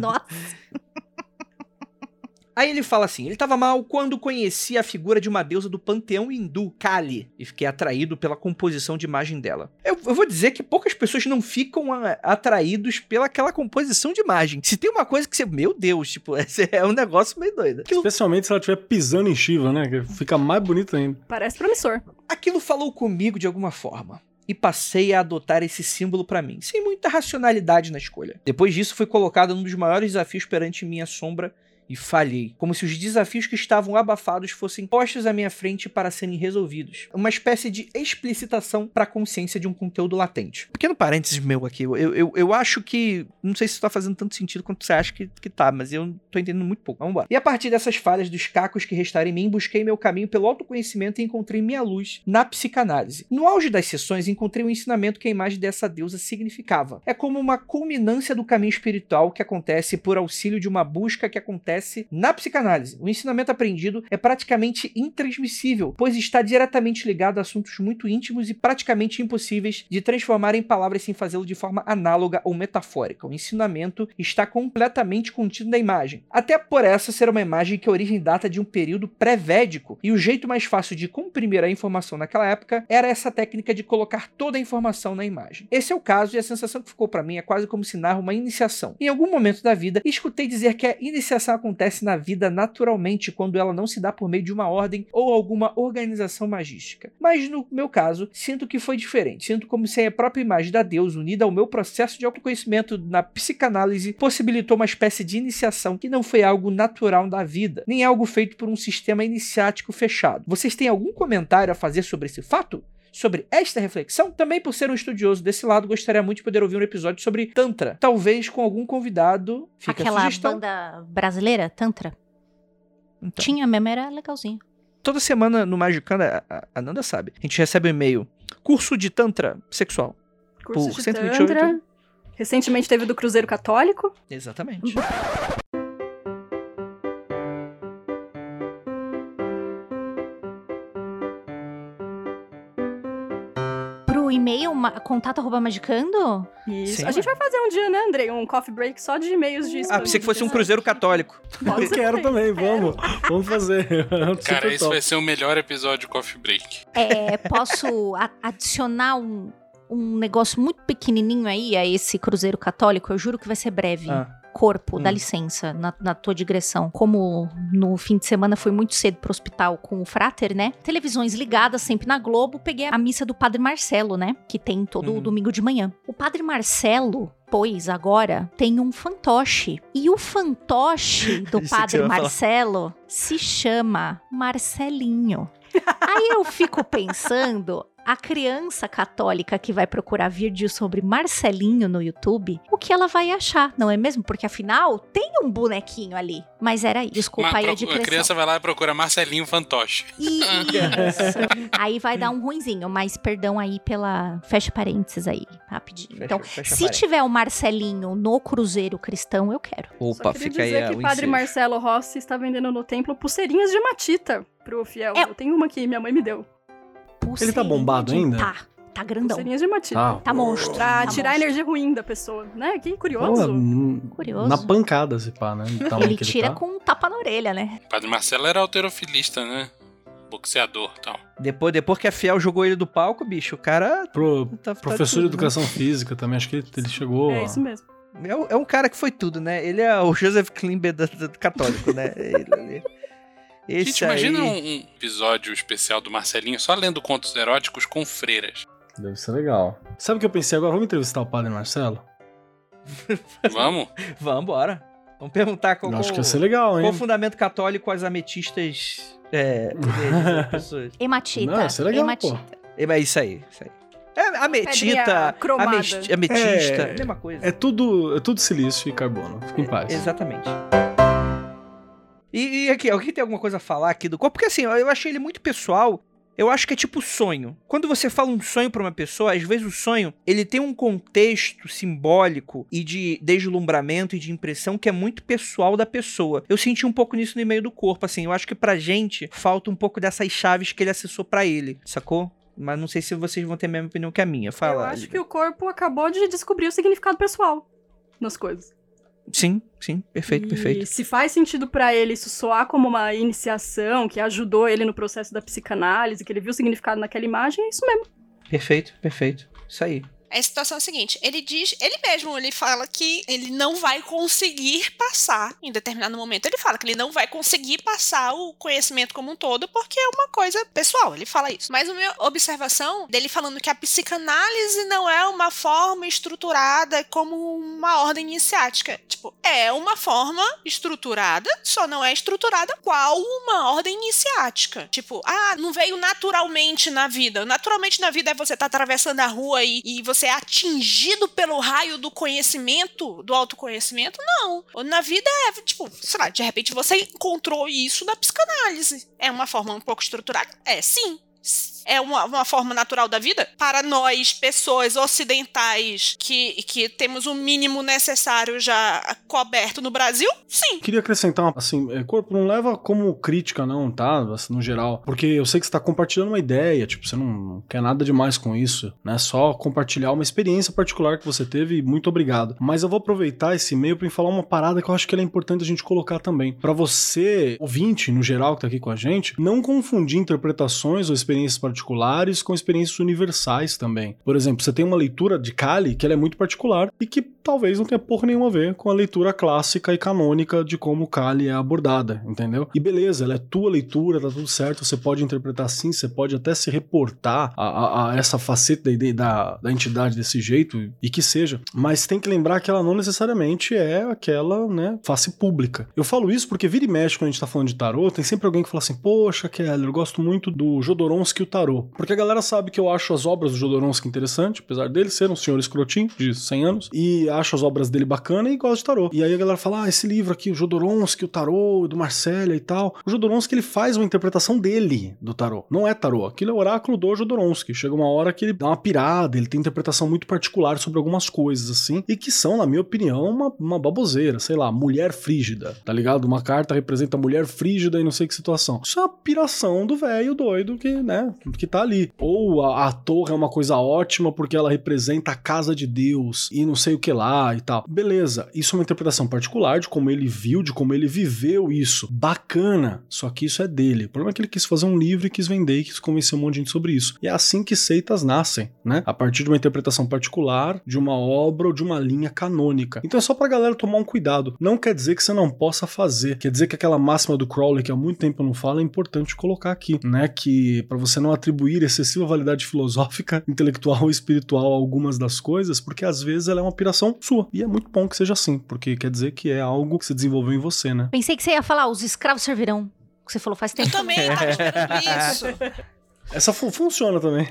nossa. Aí ele fala assim: ele tava mal quando conheci a figura de uma deusa do panteão hindu, Kali, e fiquei atraído pela composição de imagem dela. Eu, eu vou dizer que poucas pessoas não ficam a- atraídos pelaquela composição de imagem. Se tem uma coisa que você. Meu Deus, tipo, esse é um negócio meio doido. Aquilo, Especialmente se ela estiver pisando em Shiva, né? Que fica mais bonito ainda. Parece promissor. aquilo falou comigo de alguma forma. E passei a adotar esse símbolo pra mim, sem muita racionalidade na escolha. Depois disso, foi colocado num dos maiores desafios perante minha sombra e falhei, como se os desafios que estavam abafados fossem postos à minha frente para serem resolvidos. Uma espécie de explicitação para a consciência de um conteúdo latente. Pequeno parênteses meu aqui, eu, eu, eu acho que. Não sei se isso tá fazendo tanto sentido quanto você acha que, que tá, mas eu tô entendendo muito pouco. Vamos embora. E a partir dessas falhas dos cacos que restaram em mim, busquei meu caminho pelo autoconhecimento e encontrei minha luz na psicanálise. No auge das sessões, encontrei um ensinamento que a imagem dessa deusa significava. É como uma culminância do caminho espiritual que acontece por auxílio de uma busca que acontece na psicanálise. O ensinamento aprendido é praticamente intransmissível, pois está diretamente ligado a assuntos muito íntimos e praticamente impossíveis de transformar em palavras sem fazê-lo de forma análoga ou metafórica. O ensinamento está completamente contido na imagem. Até por essa ser uma imagem que a origem data de um período pré-védico, e o jeito mais fácil de comprimir a informação naquela época era essa técnica de colocar toda a informação na imagem. Esse é o caso e a sensação que ficou para mim é quase como se narra uma iniciação. Em algum momento da vida, escutei dizer que a iniciação acontece na vida naturalmente quando ela não se dá por meio de uma ordem ou alguma organização magística. Mas no meu caso, sinto que foi diferente. Sinto como se a própria imagem da deusa unida ao meu processo de autoconhecimento na psicanálise possibilitou uma espécie de iniciação que não foi algo natural da vida, nem algo feito por um sistema iniciático fechado. Vocês têm algum comentário a fazer sobre esse fato? Sobre esta reflexão. Também por ser um estudioso desse lado, gostaria muito de poder ouvir um episódio sobre Tantra, talvez com algum convidado. Fica a Aquela sugestão. banda brasileira, Tantra. Então, Tinha mesmo, era legalzinha. Toda semana no Magicana, a- a Nanda sabe, a gente recebe um e-mail. Curso de Tantra sexual. Curso Por de 128. Tantra. Recentemente teve do Cruzeiro Católico. Exatamente. e-mail, ma- contato arroba magicando? Isso. Sim, a gente vai fazer um dia, né, Andrei? Um coffee break só de e-mails de Ah, pensei que fosse um cruzeiro católico. Pode Eu quero também, vamos. Vamos fazer. Cara, Super esse vai ser o melhor episódio de Coffee Break. É, posso adicionar um, um negócio muito pequenininho aí a esse cruzeiro católico? Eu juro que vai ser breve. Ah, Corpo, dá Hum. licença na, na tua digressão. Como no fim de semana fui muito cedo pro hospital com o Frater, né? Televisões ligadas sempre na Globo, peguei a missa do Padre Marcelo, né? Que tem todo Uhum. domingo de manhã. O Padre Marcelo, pois, agora tem um fantoche. E o fantoche do Padre vai falar. Marcelo se chama Marcelinho. Aí eu fico pensando, a criança católica que vai procurar vídeo sobre Marcelinho no YouTube, o que ela vai achar, não é mesmo? Porque afinal tem um bonequinho ali. Mas era isso. Desculpa aí a digressão. a criança vai lá e procura Marcelinho Fantoche. Isso. aí vai dar um ruinzinho, mas perdão aí pela. Fecha parênteses aí, rapidinho. Fecha- então, fecha se tiver o Marcelinho no Cruzeiro Cristão, eu quero. Opa, Só queria fica aí dizer a- que o Padre ensejo. Marcelo Rossi está vendendo no templo pulseirinhas de matita pro fiel. É. Eu tenho uma aqui, minha mãe me deu. Ele tá bombado Pulseirinha de- ainda? Tá, tá grandão. Pulseirinhas de matita. Ah, Tá monstro. Pra tá tirar a energia ruim da pessoa, né? Que Pô, curioso. hum, Curioso. Na pancada, se pá, né? Ele que tira tá. com um tapa na orelha, né? O Padre Marcelo era alterofilista, né? Boxeador e tal. Depois, depois que a Fiel jogou ele do palco, bicho, o cara. Pro Tá, tá professor de tudo, né? educação física também, acho que ele, ele chegou. É a- isso mesmo. É, um- é um cara que foi tudo, né? Ele é o Joseph Klimber do católico, né? Ele, ele- Esse Gente, imagina aí... um, episódio especial do Marcelinho só lendo contos eróticos com freiras. Deve ser legal. Sabe o que eu pensei agora? Vamos entrevistar o padre Marcelo? Vamos? Vambora. Vamos perguntar qual, acho que qual, ia ser legal, qual hein? o fundamento católico às ametistas é, deles, das pessoas. Hematita. Não, isso é legal, hematita. É mas isso aí, isso aí. É, ametita, ametista, É, mesma coisa. É tudo, é tudo silício e carbono. Fica em paz. Exatamente. E, e aqui, alguém tem alguma coisa a falar aqui do corpo? Porque assim, eu achei ele muito pessoal. Eu acho que é tipo sonho. Quando você fala um sonho pra uma pessoa, às vezes o sonho, ele tem um contexto simbólico e de deslumbramento e de impressão que é muito pessoal da pessoa. Eu senti um pouco nisso no meio do corpo, assim. Eu acho que pra gente falta um pouco dessas chaves que ele acessou pra ele, sacou? Mas não sei se vocês vão ter a mesma opinião que a minha. Fala. Eu acho Lívia. que o corpo acabou de descobrir o significado pessoal nas coisas. Sim, sim, perfeito, e perfeito. se faz sentido pra ele isso soar como uma iniciação que ajudou ele no processo da psicanálise, que ele viu o significado naquela imagem, é isso mesmo. Perfeito, perfeito. Isso aí. A situação é a seguinte, ele diz, ele mesmo, ele fala que ele não vai conseguir passar em determinado momento. Ele fala que ele não vai conseguir passar o conhecimento como um todo porque é uma coisa pessoal, ele fala isso. Mas a minha observação dele falando que a psicanálise não é uma forma estruturada como uma ordem iniciática. Tipo, é uma forma estruturada, só não é estruturada qual uma ordem iniciática. Tipo, ah, não veio naturalmente na vida. Naturalmente na vida é você estar atravessando a rua e, e você é atingido pelo raio do conhecimento, do autoconhecimento. Não. Na vida é, tipo, sei lá, de repente você encontrou isso na psicanálise. É uma forma um pouco estruturada? É, sim. É uma, uma forma natural da vida? Para nós, pessoas ocidentais, que, que temos o mínimo necessário já coberto no Brasil? Sim. Queria acrescentar, assim, é, corpo não leva como crítica, não, tá? Assim, no geral. Porque eu sei que você tá compartilhando uma ideia, tipo, você não, quer nada demais com isso, né? Só compartilhar uma experiência particular que você teve e muito obrigado. Mas eu vou aproveitar esse e-mail pra falar uma parada que eu acho que é importante a gente colocar também. Pra você, ouvinte, no geral, que tá aqui com a gente, não confundir interpretações ou experiências particulares com experiências universais também. Por exemplo, você tem uma leitura de Kali que ela é muito particular e que talvez não tenha porra nenhuma a ver com a leitura clássica e canônica de como Kali é abordada, entendeu? E beleza, ela é tua leitura, tá tudo certo, você pode interpretar assim, você pode até se reportar a, a- a essa faceta da, da, da entidade desse jeito, e que seja, mas tem que lembrar que ela não necessariamente é aquela, né, face pública. Eu falo isso porque vira e mexe quando a gente tá falando de tarô, tem sempre alguém que fala assim, poxa, Kelly, eu gosto muito do Jodorowsky e o tarô. Porque a galera sabe que eu acho as obras do Jodorowsky interessante, apesar dele ser um senhor escrotinho de 100 anos, e acho as obras dele bacana e gosto de tarô. E aí a galera fala, ah, esse livro aqui, o Jodorowsky, o tarô, do Marcélia e tal. O Jodorowsky, ele faz uma interpretação dele do tarô. Não é tarô, aquilo é oráculo do Jodorowsky. Chega uma hora que ele dá uma pirada, ele tem interpretação muito particular sobre algumas coisas, assim, e que são, na minha opinião, uma, uma baboseira. Sei lá, mulher frígida, tá ligado? Uma carta representa mulher frígida e não sei que situação. Isso é uma piração do velho doido que, né, que tá ali. Ou a, a torre é uma coisa ótima porque ela representa a casa de Deus e não sei o que lá e tal. Beleza, isso é uma interpretação particular de como ele viu, de como ele viveu isso. Bacana, só que isso é dele. O problema é que ele quis fazer um livro e quis vender e quis convencer um monte de gente sobre isso. E é assim que seitas nascem, né? A partir de uma interpretação particular, de uma obra ou de uma linha canônica. Então é só pra galera tomar um cuidado. Não quer dizer que você não possa fazer. Quer dizer que aquela máxima do Crowley, que há muito tempo eu não falo, é importante colocar aqui, né? Que pra você não atribuir excessiva validade filosófica, intelectual ou espiritual a algumas das coisas, porque às vezes ela é uma piração sua. E é muito bom que seja assim, porque quer dizer que é algo que se desenvolveu em você, né? Pensei que você ia falar, os escravos servirão. Que você falou faz Eu tempo. também tava esperando isso. Essa fu- funciona também.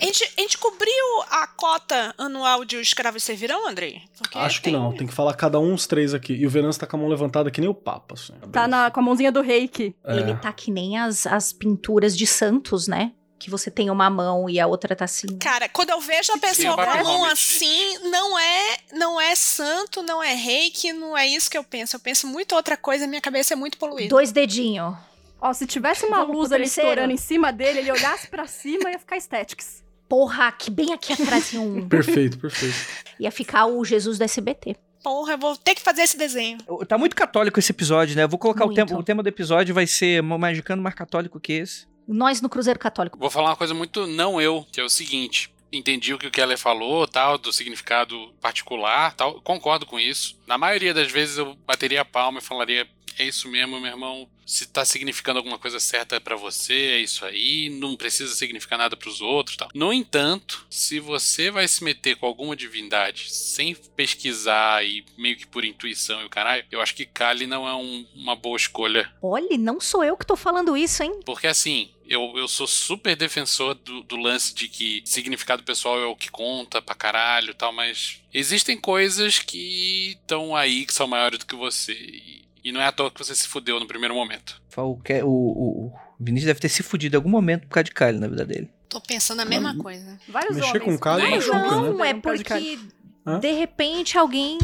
A gente, a gente cobriu a cota anual de Os Escravos Servirão, Andrei? Porque Acho que tem- não, tem que falar cada um os três aqui. E o Venâncio tá com a mão levantada que nem o Papa, assim. Tá na, com a mãozinha do reiki. É. Ele tá que nem as, as pinturas de santos, né? Que você tem uma mão e a outra tá assim. Cara, quando eu vejo a pessoa o com a mão assim, não é, não é santo, não é reiki, não é isso que eu penso. Eu penso muito outra coisa, minha cabeça é muito poluída. Dois dedinhos. Ó, se tivesse uma Vamos luz ali estourando em cima dele, ele olhasse pra cima ia ficar estétics. Porra, que bem aqui atrás tinha um. Perfeito, perfeito. Ia ficar o Jesus do SBT. Porra, eu vou ter que fazer esse desenho. Tá muito católico esse episódio, né? Eu vou colocar o Muito. tema. O tema do episódio vai ser Magicando mais católico que esse. Nós no Cruzeiro Católico. Vou falar uma coisa muito não eu, que é o seguinte. Entendi o que o Keller falou, tal, do significado particular, tal. Concordo com isso. Na maioria das vezes eu bateria a palma e falaria: é isso mesmo, meu irmão. Se tá significando alguma coisa certa pra você, é isso aí. Não precisa significar nada pros outros, tal. No entanto, se você vai se meter com alguma divindade sem pesquisar e meio que por intuição e o caralho, eu acho que Kali não é um- uma boa escolha Olha, não sou eu que tô falando isso, hein? porque assim, eu, eu sou super defensor do, do lance de que significado pessoal é o que conta pra caralho e tal, mas existem coisas que estão aí que são maiores do que você. E, E não é à toa que você se fudeu no primeiro momento. O, que- o, o, o Vinícius deve ter se fudido em algum momento por causa de Kylie na vida dele. Tô pensando a mesma coisa. Vários Mexer homens. com Nem machuca, Não, né? é Um caso de porque Hã? de repente alguém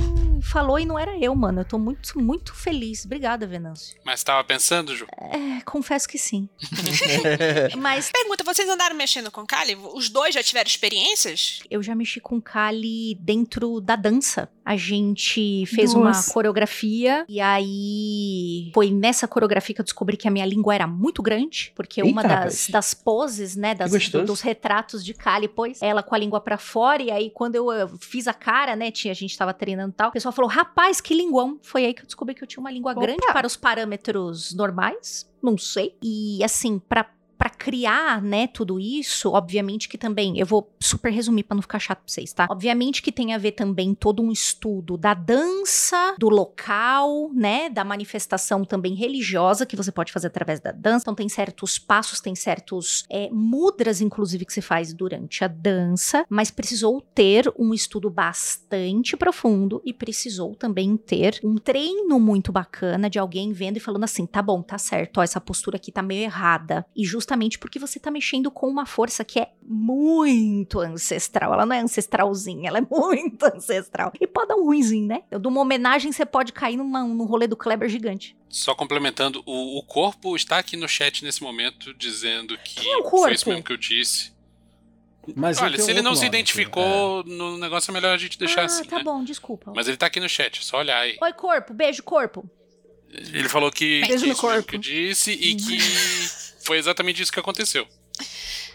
falou e não era eu, mano. Eu tô muito, muito feliz. Obrigada, Venâncio. Mas tava pensando, Ju? É, confesso que sim. Mas Pergunta, vocês andaram mexendo com Kali? Os dois já tiveram experiências? eu já mexi com Kali dentro da dança. A gente fez uma Nossa. coreografia e aí foi nessa coreografia que eu descobri que a minha língua era muito grande, porque uma Eita, das, rapaz. das poses, né, das, gostoso. do- dos retratos de Kali, pois, ela com a língua pra fora e aí quando eu eh, fiz a cara, né, tinha, a gente tava treinando e tal, o pessoal falou, rapaz, que linguão. Foi aí que eu descobri que eu tinha uma língua Opa. grande para os parâmetros normais, não sei. E assim, pra Pra criar, né, tudo isso, obviamente que também, eu vou super resumir pra não ficar chato pra vocês, tá? Obviamente que tem a ver também todo um estudo da dança, do local, né, da manifestação também religiosa que você pode fazer através da dança. Então tem certos passos, tem certos é, mudras, inclusive, que se faz durante a dança, mas precisou ter um estudo bastante profundo e precisou também ter um treino muito bacana de alguém vendo e falando assim, tá bom, tá certo, ó, essa postura aqui tá meio errada. E justamente porque você tá mexendo com uma força que é muito ancestral. Ela não é ancestralzinha, ela é muito ancestral. E pode dar um ruimzinho, né? De uma homenagem, você pode cair numa, num rolê do Kleber gigante. Só complementando, o, o corpo está aqui no chat nesse momento dizendo que é o foi isso corpo? mesmo que eu disse. Mas Olha, se ele não se identificou no negócio, é melhor a gente deixar ah, assim, tá né? bom, desculpa. Mas ele tá aqui no chat, é só olhar aí. Oi, corpo, beijo, corpo. Ele falou que, Beijo que no corpo. que eu disse e que foi exatamente isso que aconteceu.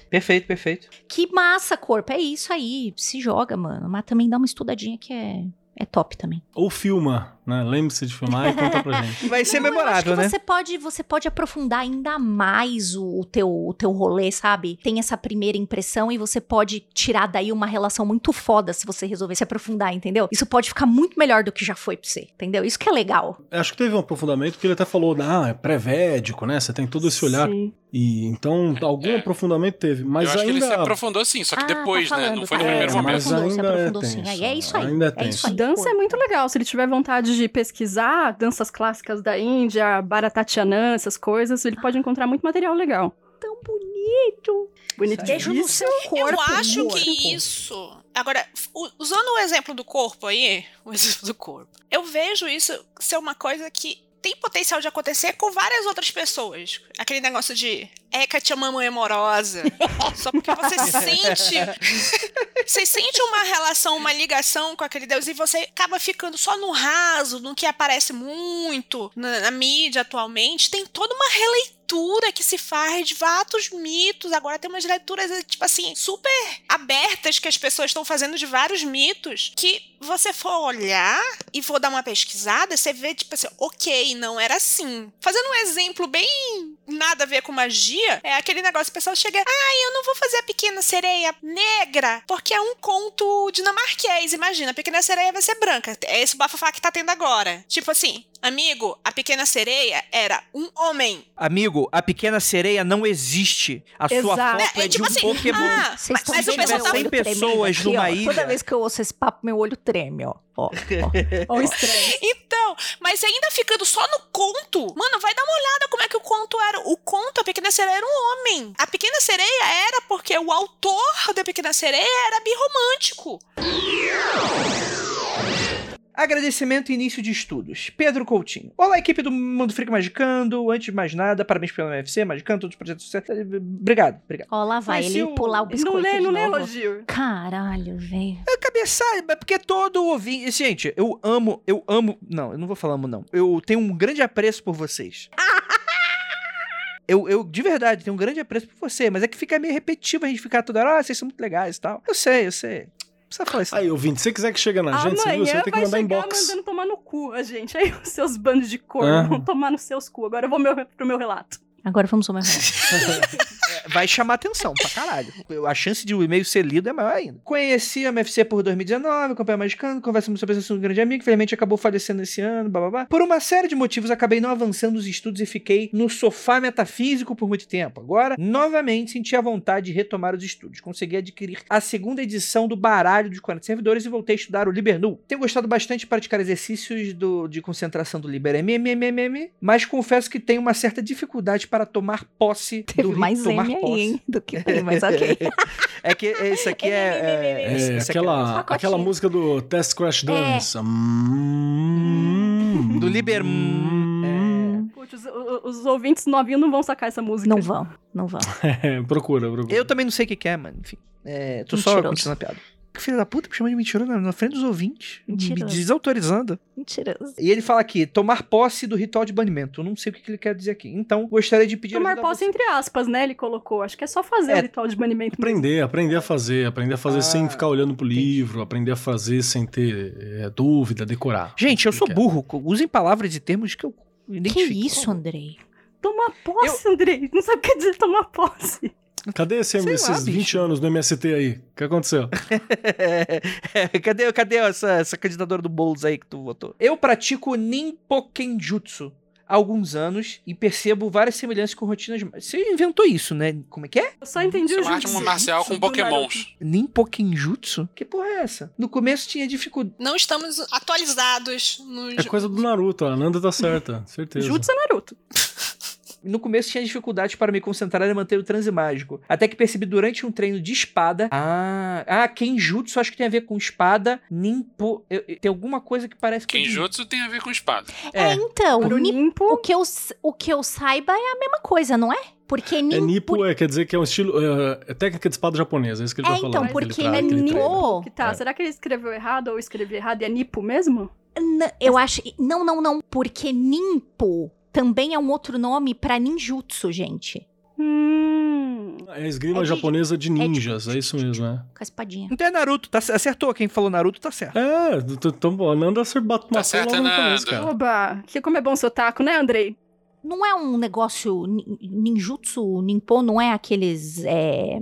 Perfeito, perfeito. Que massa, corpo. É isso aí. Se joga, mano. Mas também dá uma estudadinha que é, é top também. Ou filma, né? Lembre-se de filmar e conta pra gente. Vai ser Não, memorável, acho que né? Você pode, você pode aprofundar ainda mais o, o teu, o teu rolê, sabe? Tem essa primeira impressão e você pode tirar daí uma relação muito foda se você resolver se aprofundar, entendeu? Isso pode ficar muito melhor do que já foi pra você, entendeu? Isso que é legal. Acho que teve um aprofundamento que ele até falou, ah, é pré-védico, né? Você tem todo esse olhar. Sim. E então algum É. aprofundamento teve, mas eu acho que ele se ainda aprofundou sim, só que Ah, depois, tá né? falando, Não foi tá no É, primeiro momento. mas aprofundou, se ainda é aprofundou sim. tenso, Aí é isso aí. ainda é é isso aí. Dança é muito legal. Se ele tiver vontade de pesquisar danças clássicas da Índia, Bharatanatyam, essas coisas, ele pode encontrar muito material legal. Tão bonito. Bonito. Deixa no seu corpo. eu acho corpo. que isso. Agora, usando o exemplo do corpo aí, o exemplo do corpo, eu vejo isso ser uma coisa que tem potencial de acontecer com várias outras pessoas. Aquele negócio de É mamãe amorosa. Só porque você sente. você sente uma relação, uma ligação com aquele Deus e você acaba ficando só no raso, no que aparece muito na, na mídia atualmente. Tem toda uma releitura que se faz de vários mitos. Agora tem umas leituras, tipo assim, super abertas que as pessoas estão fazendo de vários mitos que você for olhar e for dar uma pesquisada, você vê, tipo assim, ok, não era assim. Fazendo um exemplo bem nada a ver com magia, é aquele negócio, o pessoal chega, ai, eu não vou fazer a pequena sereia negra, porque é um conto dinamarquês, imagina, a pequena sereia vai ser branca. É esse bafafá que tá tendo agora. Tipo assim, amigo, a pequena sereia era um homem. Amigo, a pequena sereia não existe. A sua Exato. foto é, É, de tipo um assim, Pokémon. ah, Vocês mas, mas o pessoal tá... 100 olho pessoas aqui, numa ó. ilha. Toda vez que eu ouço esse papo, meu olho treme, ó. ó, ó. Ó, o estresse. Então, mas ainda ficando só no conto, mano, vai dar uma olhada como é que o conto era. O conto, a Pequena Sereia era um homem. A Pequena Sereia era porque o autor da Pequena Sereia era birromântico. Agradecimento e início de estudos. Pedro Coutinho. Olá, equipe do Mundo Freak Magicando. Antes de mais nada, parabéns pelo UFC, Magicando, todos os projetos sucesso. Obrigado, obrigado. Ó, lá vai Mas ele pular o biscoito Não lê, não lê elogio. Caralho, velho. É cabeçalho, mas porque todo ouvinte. Gente, eu amo, eu amo. Não, eu não vou falar amo, não. Eu tenho um grande apreço por vocês. Eu, eu, de verdade, tenho um grande apreço por você, mas é que fica meio repetitivo a gente ficar toda hora, ah, vocês são muito legais e tal. Eu sei, eu sei. Não precisa falar isso. Aí, ouvinte, se você quiser que chegue na gente, você, Amanhã você vai ter que mandar inbox. mandando tomar no cu, a gente. Aí os seus bandos de cor Ah. vão tomar nos seus cu. Agora eu vou meu, pro meu relato. Agora vamos ao meu relato. vai chamar atenção pra caralho. A chance de o e-mail ser lido é maior ainda. Conheci a MFC por 2019, acompanhei Magicano, conversamos sobre esse assunto com um grande amigo, infelizmente acabou falecendo esse ano, babá. Por uma série de motivos, acabei não avançando nos estudos e fiquei no sofá metafísico por muito tempo. Agora, novamente, senti a vontade de retomar os estudos. Consegui adquirir a segunda edição do baralho dos 40 servidores e voltei a estudar o Libernu. Tenho gostado bastante de praticar exercícios do- de concentração do Liber MMMM, mas confesso que tenho uma certa dificuldade para tomar posse Teve do mais tomar Aí, hein? Do que tem, mas ok. É que esse aqui é. é, É, esse aqui aquela, aquela música do Test Crash Dance. Hum, Do Liber- hum. Putz, os, os- os ouvintes novinhos não vão sacar essa música. Não vão, não vão. É, procura, procura. Eu também não sei o que, que é, mano. Enfim. É, tô só Mentiroso. continuando a piada. Que filho da puta me chama de mentiroso na, na frente dos ouvintes. Me Mentiroso. desautorizando. Mentiroso. E ele fala aqui, tomar posse do ritual de banimento. Eu não sei o que que ele quer dizer aqui. Então, gostaria de pedir Tomar posse você. entre aspas, né? Ele colocou. Acho que é só fazer É. o ritual de banimento. mesmo. Aprender, aprender a fazer, aprender a fazer Ah, sem ficar olhando pro entendi. livro, aprender a fazer sem ter é, dúvida, decorar. Gente, eu sou Quer. burro. Usem palavras e termos que eu Que identifico. isso, Andrei? Tomar posse, Andrei. Não sabe o que quer dizer tomar posse. Cadê esse, lá, esses bicho. 20 anos no MST aí? O que aconteceu? cadê, cadê essa, essa candidadora do Boulos aí que tu votou? Eu pratico Ninpokenjutsu há alguns anos e percebo várias semelhanças com rotinas. Você inventou isso, né? Como é que é? Eu só entendi o é arte jutsu. marcial com Do pokémons. Ninpokenjutsu? Que porra é essa? No começo tinha dificuldade. Não estamos atualizados nos. É coisa do Naruto, a Nanda tá certa, certeza. Jutsu é Naruto. No começo tinha dificuldade para me concentrar e manter o transe mágico. Até que percebi durante um treino de espada. Ah, ah Kenjutsu acho que tem a ver com espada. Ninpo. eu- eu- tem alguma coisa que parece que. Kenjutsu tem a ver com espada. É, então, Pro ni- Nimpo. o, que eu, o que eu saiba é a mesma coisa, não é? Porque É Nimpo... Nipo, é, quer dizer que é um estilo. É, é técnica de espada japonesa, é isso que ele É, tá então, falando. que ele porque tra- é que ele treina. Nipo... Que tá, É. será que ele escreveu errado ou escrevi errado e é Nipo mesmo? N- Eu acho... Não, não, não. Porque Nimpo também é um outro nome pra ninjutsu, gente. Hum. É a esgrima É de- japonesa de é de- ninjas, é, isso mesmo, é. Com a espadinha. Então é Naruto, tá, acertou. Quem falou Naruto tá certo. É, t- então, pô, a Nanda bate uma certo, logo no Nanda. começo, cara. Oba, que como é bom seu taco, né, Andrei? Não é um negócio... nin- Ninjutsu, Ninpo, não é aqueles... É,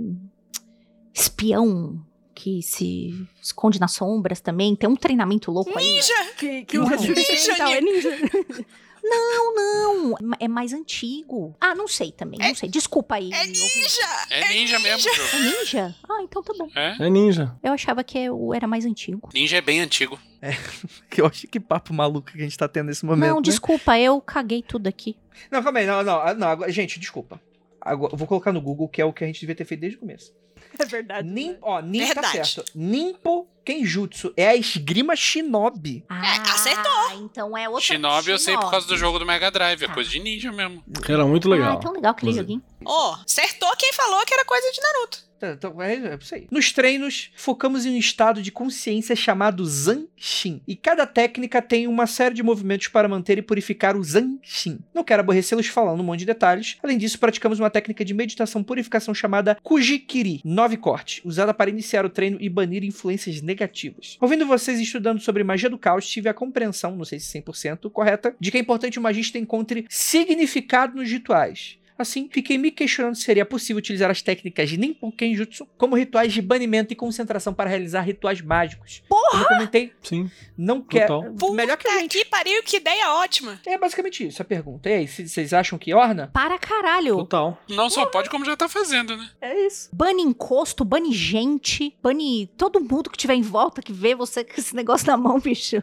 espião que se esconde nas sombras também. Tem um treinamento louco aí. Ninja! Que, que Não. usa shuriken e tal, é ninja. Não, não. É mais antigo. Ah, não sei também. Não sei. Desculpa aí. É ninja! É ninja mesmo, jogo. É ninja? Ah, então tá bom. É? É ninja. Eu achava que era mais antigo. Ninja é bem antigo. Que eu acho que papo maluco que a gente tá tendo nesse momento. não, né? desculpa, eu caguei tudo aqui. Não, calma aí. Não, não, ah, não. agora- gente, desculpa. Agora, eu vou colocar no Google, que é o que a gente devia ter feito desde o começo. É verdade. Nin, ó, Nin tá Verdade. certo. Nimpo Kenjutsu é a esgrima shinobi. Ah, acertou. Então é outra Shinobi eu sei por causa do Shinobi. jogo do Mega Drive. É Tá. coisa de ninja mesmo. Era muito Ah, legal. então legal aquele Inclusive. joguinho. Ó, acertou quem falou que era coisa de Naruto. Então, é, é isso aí. Nos treinos, focamos em um estado de consciência chamado Zanshin. E cada técnica tem uma série de movimentos para manter e purificar o Zanshin. Não quero aborrecê-los falando um monte de detalhes. Além disso, praticamos uma técnica de meditação purificação chamada Kujikiri, nove cortes, usada para iniciar o treino e banir influências negativas. Ouvindo vocês estudando sobre magia do caos, tive a compreensão, não sei se 100% correta, de que é importante o magista encontre significado nos rituais. Assim, fiquei me questionando se seria possível utilizar as técnicas de Nippon Kenjutsu como rituais de banimento e concentração para realizar rituais mágicos. Porra! Eu comentei, Sim. não quero. Total. Melhor que a gente. que pariu, que ideia ótima. É basicamente isso a pergunta. E aí, vocês acham que orna? Para caralho. Total. Não só pode, como já tá fazendo, né? É isso. Bane encosto, bane gente, bane todo mundo que tiver em volta que vê você com esse negócio na mão, bicho.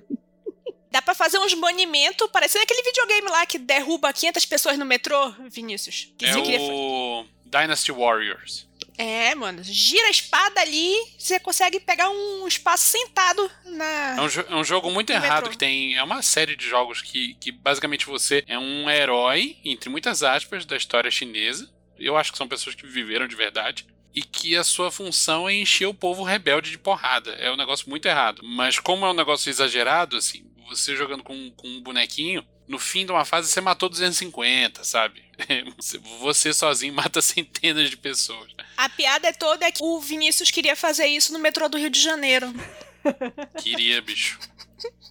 Dá pra fazer uns banimentos, parecendo aquele videogame lá que derruba 500 pessoas no metrô, Vinícius. Que É o Dynasty Warriors. É, mano, gira a espada ali, você consegue pegar um espaço sentado na. É um, é um jogo muito errado metrô. que tem. É uma série de jogos que, que basicamente você é um herói, entre muitas aspas, da história chinesa. Eu acho que são pessoas que viveram de verdade. E que a sua função é encher o povo rebelde de porrada. É um negócio muito errado. Mas como é um negócio exagerado, assim, você jogando com, com um bonequinho, no fim de uma fase você matou 250, sabe? Você sozinho mata centenas de pessoas. A piada é toda que o Vinícius queria fazer isso no metrô do Rio de Janeiro. Queria, bicho.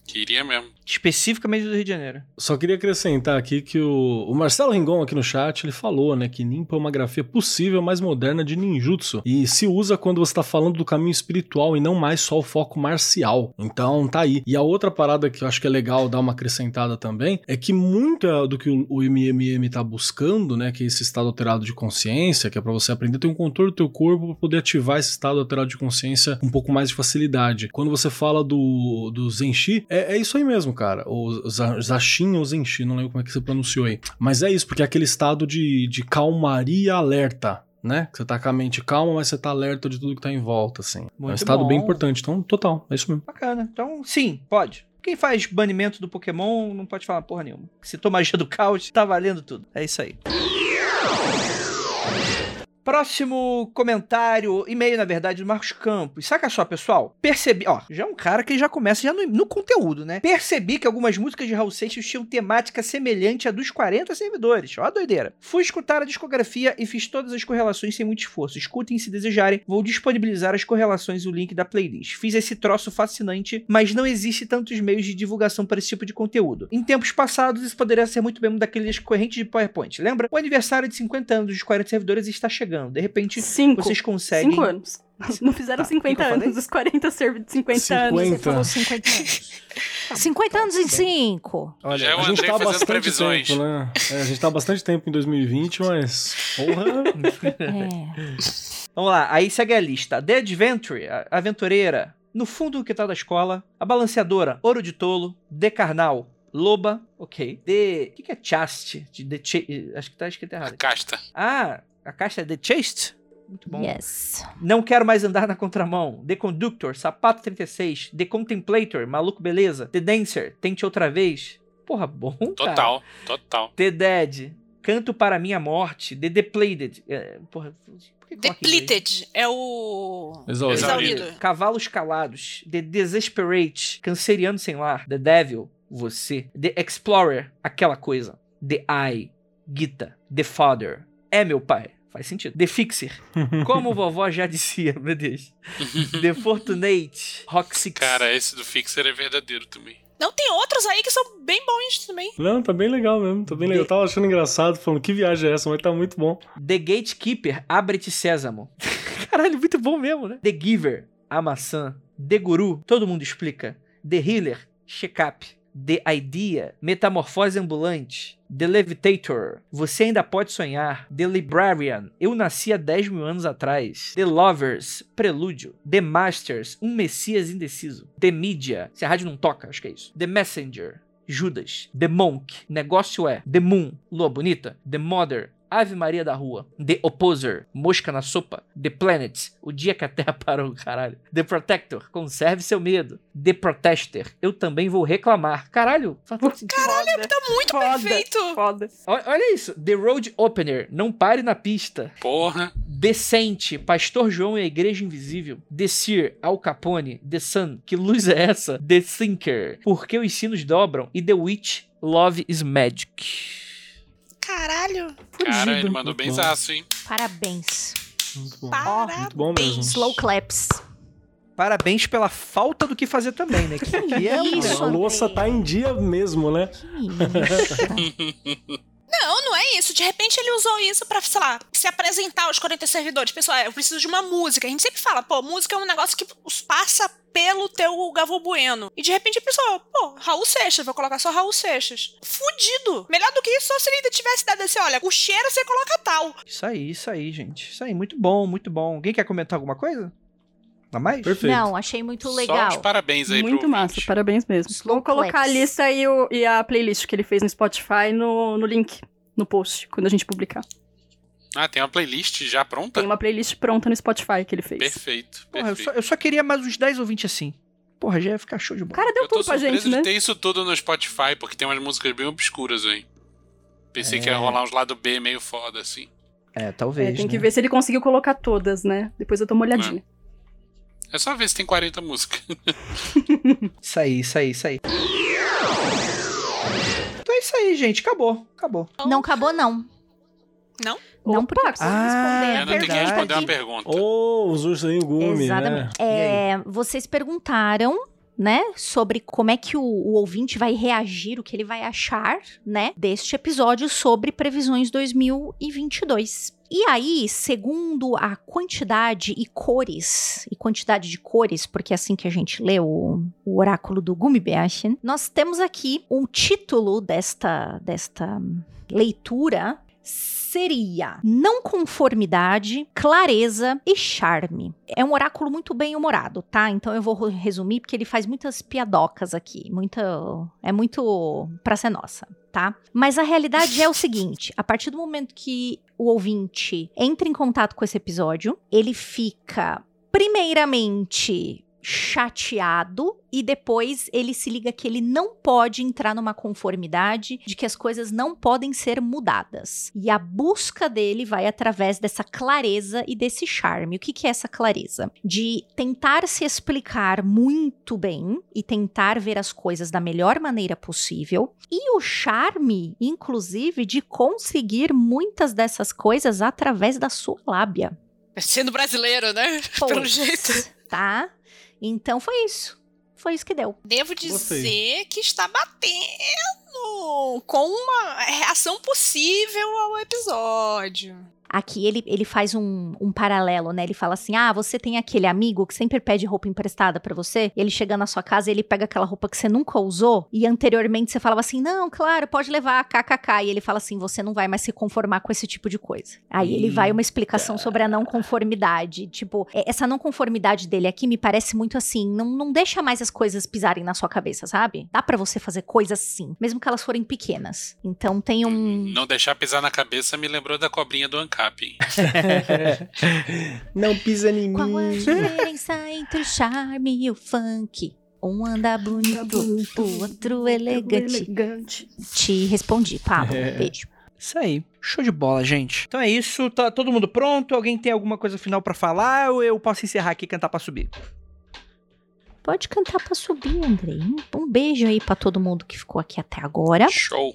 Queria mesmo. Especificamente do Rio de Janeiro. Só queria acrescentar aqui que o, o Marcelo Ringon aqui no chat, ele falou, né, que Nimpa é uma grafia possível, mais moderna de ninjutsu. E se usa quando você tá falando do caminho espiritual e não mais só o foco marcial. Então, tá aí. E a outra parada que eu acho que é legal dar uma acrescentada também, é que muita do que o, o MMM tá buscando, né, que é esse estado alterado de consciência, que é pra você aprender a ter um controle do teu corpo pra poder ativar esse estado alterado de consciência um pouco mais de facilidade. Quando você fala do, do Zenshi, é, é isso aí mesmo, cara. O Za- Zashin ou Zenshi, não lembro como é que você pronunciou aí. Mas é isso, porque é aquele estado de, de calmaria alerta. Né? Que você tá com a mente calma, mas você tá alerta de tudo que tá em volta, assim. é um Muito estado bem bom. importante. Então, total, é isso mesmo. Bacana. Então, sim, pode. Quem faz banimento do Pokémon não pode falar porra nenhuma. Se tomar magia do caos, tá valendo tudo. É isso aí. Próximo comentário, e-mail, na verdade, do Marcos Campos. Saca só, pessoal. Percebi, ó, já é um cara que já começa já no, no conteúdo, né? Percebi que algumas músicas de Raul Seixas tinham temática semelhante à dos 40 servidores. Ó a doideira. Fui escutar a discografia e fiz todas as correlações sem muito esforço. Escutem se desejarem. Vou disponibilizar as correlações e o link da playlist. Fiz esse troço fascinante, mas não existe tantos meios de divulgação para esse tipo de conteúdo. Em tempos passados, isso poderia ser muito bem um daqueles correntes de PowerPoint. Lembra? O aniversário de 50 anos dos 40 servidores está chegando. De repente, Cinco. vocês conseguem. Cinco anos. Não fizeram Tá, o que 50 que eu falei? anos, os 40 serve de 50 anos. 50. Você falou 50 anos. 50 anos em 5. Olha, Já é o a gente tá bastante previsões. tempo, né? É, a gente tá há bastante tempo em 2020, mas. Porra! É. Vamos lá, aí segue a lista. The Adventure, a aventureira. No fundo do quintal da escola. A balanceadora, Ouro de Tolo. The Carnal, Loba. Ok. The. O que, que é Chaste? De Cha- Acho que tá escrito errado. Casta. Ah, a caixa é The Chaste? Muito bom. Yes. Não quero mais andar na contramão. The Conductor, Sapato 36. The Contemplator, Maluco Beleza. The Dancer, Tente Outra Vez. Porra, bom, cara. Total, total. The Dead, Canto para Minha Morte. The Depleted. É, porra? Depleted é o. Exaurido. Exaurido. Cavalos Calados, The Desesperate, Canceriano Sem Lar, The Devil, Você, The Explorer, Aquela Coisa, The Eye, Gita, The Father, É Meu Pai, faz sentido, The Fixer, Como Vovó Já Dizia, meu Deus, The Fortunate, Rock Six, Cara, esse do Fixer é verdadeiro também. Não, tem outros aí que são bem bons também. Não, tá bem legal mesmo, tá bem legal. Eu tava achando engraçado, falando que viagem é essa, mas tá muito bom. The Gatekeeper, Abre-te Sésamo. Caralho, muito bom mesmo, né? The Giver, A Maçã. The Guru, todo mundo explica. The Healer, Check-up. The Idea, Metamorfose Ambulante. The Levitator, Você Ainda Pode Sonhar. The Librarian, Eu Nasci há 10 mil anos atrás. The Lovers, Prelúdio. The Masters, Um Messias Indeciso. The Media, se a rádio não toca, acho que é isso. The Messenger, Judas, The Monk, Negócio é, The Moon, Lua Bonita, The Mother, Ave Maria da Rua, The Opposer, Mosca na Sopa, The Planet, O Dia que a Terra Parou, caralho, The Protector, Conserve Seu Medo, The Protester, Eu Também Vou Reclamar, caralho, faz todo sentido. Caralho, Tá muito Foda. perfeito. Foda. Olha olha isso, The Road Opener, Não Pare na Pista, Porra. Decente, Pastor João e a Igreja Invisível, The Seer, Al Capone, The Sun, Que Luz é Essa, The Thinker, Por que os Sinos Dobram e The Witch, Love is Magic. Caralho. Cara, ele Fugido. mandou Muito bem bom. zaço, hein? Parabéns. Muito bom. Parabéns. Muito bom mesmo. Slow claps. Parabéns pela falta do que fazer também, né? Que, que é Isso, A louça tá em dia mesmo, né? Não, não é isso. De repente ele usou isso pra, sei lá, se apresentar aos 40 servidores. Pessoal, eu preciso de uma música. A gente sempre fala, pô, música é um negócio que passa pelo teu Gavô Bueno. E de repente a pessoa, pô, Raul Seixas, vou colocar só Raul Seixas. Fudido. Melhor do que isso, só se ele ainda tivesse dado assim, olha, o cheiro você coloca tal. Isso aí, isso aí, gente. Isso aí, muito bom, muito bom. Alguém quer comentar alguma coisa? A mais? Perfeito. Não, achei muito Só legal. os parabéns aí Muito pro massa, ouvinte. parabéns mesmo. Slow Vou colocar a lista e, o- e a playlist que ele fez no Spotify no, no link, no post, quando a gente publicar. Ah, tem uma playlist já pronta? Tem uma playlist pronta no Spotify que ele fez. Perfeito, Porra, eu perfeito. só, eu só queria mais uns 10 ou 20 assim. Porra, já ia ficar show de bola. cara deu Eu tudo pra gente, né? ter isso tudo no Spotify, porque tem umas músicas bem obscuras aí. Pensei que ia É. rolar uns lado B meio foda, assim. É, talvez. É, tem que né? ver se ele conseguiu colocar todas, né? Depois eu dou uma olhadinha. É só ver se tem 40 músicas. Isso aí, isso aí, isso aí. Então é isso aí, gente. Acabou. Acabou. Não acabou, não. Não? Não, Opa! porque eu preciso Ah, responder é a Ana tem que verdade. responder uma pergunta. pergunta. Ô, os ursinhos gumi, Exatamente. né? É, vocês perguntaram né, sobre como é que o, o ouvinte vai reagir, o que ele vai achar, né, deste episódio sobre previsões 2022. E aí, segundo a quantidade e cores, e quantidade de cores, porque é assim que a gente lê o, o oráculo do Gummibärchen, nós temos aqui um título desta, desta leitura seria não conformidade, clareza e charme. É um oráculo muito bem humorado, tá? Então eu vou resumir porque ele faz muitas piadocas aqui, muita é muito pra ser nossa, tá? Mas a realidade é o seguinte, a partir do momento que o ouvinte entra em contato com esse episódio, ele fica primeiramente chateado e depois ele se liga que ele não pode entrar numa conformidade de que as coisas não podem ser mudadas. E a busca dele vai através dessa clareza e desse charme. O que, que é essa clareza? De tentar se explicar muito bem e tentar ver as coisas da melhor maneira possível. E o charme, inclusive, de conseguir muitas dessas coisas através da sua lábia. Sendo brasileiro, né? Pelo Pois, jeito. Tá? Então foi isso. Foi isso que deu. Devo dizer que está batendo com uma reação possível ao episódio. Aqui ele, ele faz um, um paralelo, né? Ele fala assim: ah, você tem aquele amigo que sempre pede roupa emprestada pra você. Ele chega na sua casa ele pega aquela roupa que você nunca usou. E anteriormente você falava assim: não, claro, pode levar, kkk. E ele fala assim: você não vai mais se conformar com esse tipo de coisa. Aí ele vai uma explicação sobre a não conformidade. Tipo, é- essa não conformidade dele aqui me parece muito assim: não, não deixa mais as coisas pisarem na sua cabeça, sabe? Dá pra você fazer coisas sim, mesmo que elas forem pequenas. Então tem um. Não deixar pisar na cabeça me lembrou da cobrinha do Ancap. Não pisa em Qual a mim. diferença entre o charme e o funk? Um anda bonito, o outro elegante. Elegante. Te respondi, Pablo. Beijo. Isso aí. Show de bola, gente. Então é isso. Tá todo mundo pronto? Alguém tem alguma coisa final pra falar? Ou eu posso encerrar aqui e cantar pra subir? Pode cantar pra subir, Andrei. Um, um beijo aí pra todo mundo que ficou aqui até agora. Show.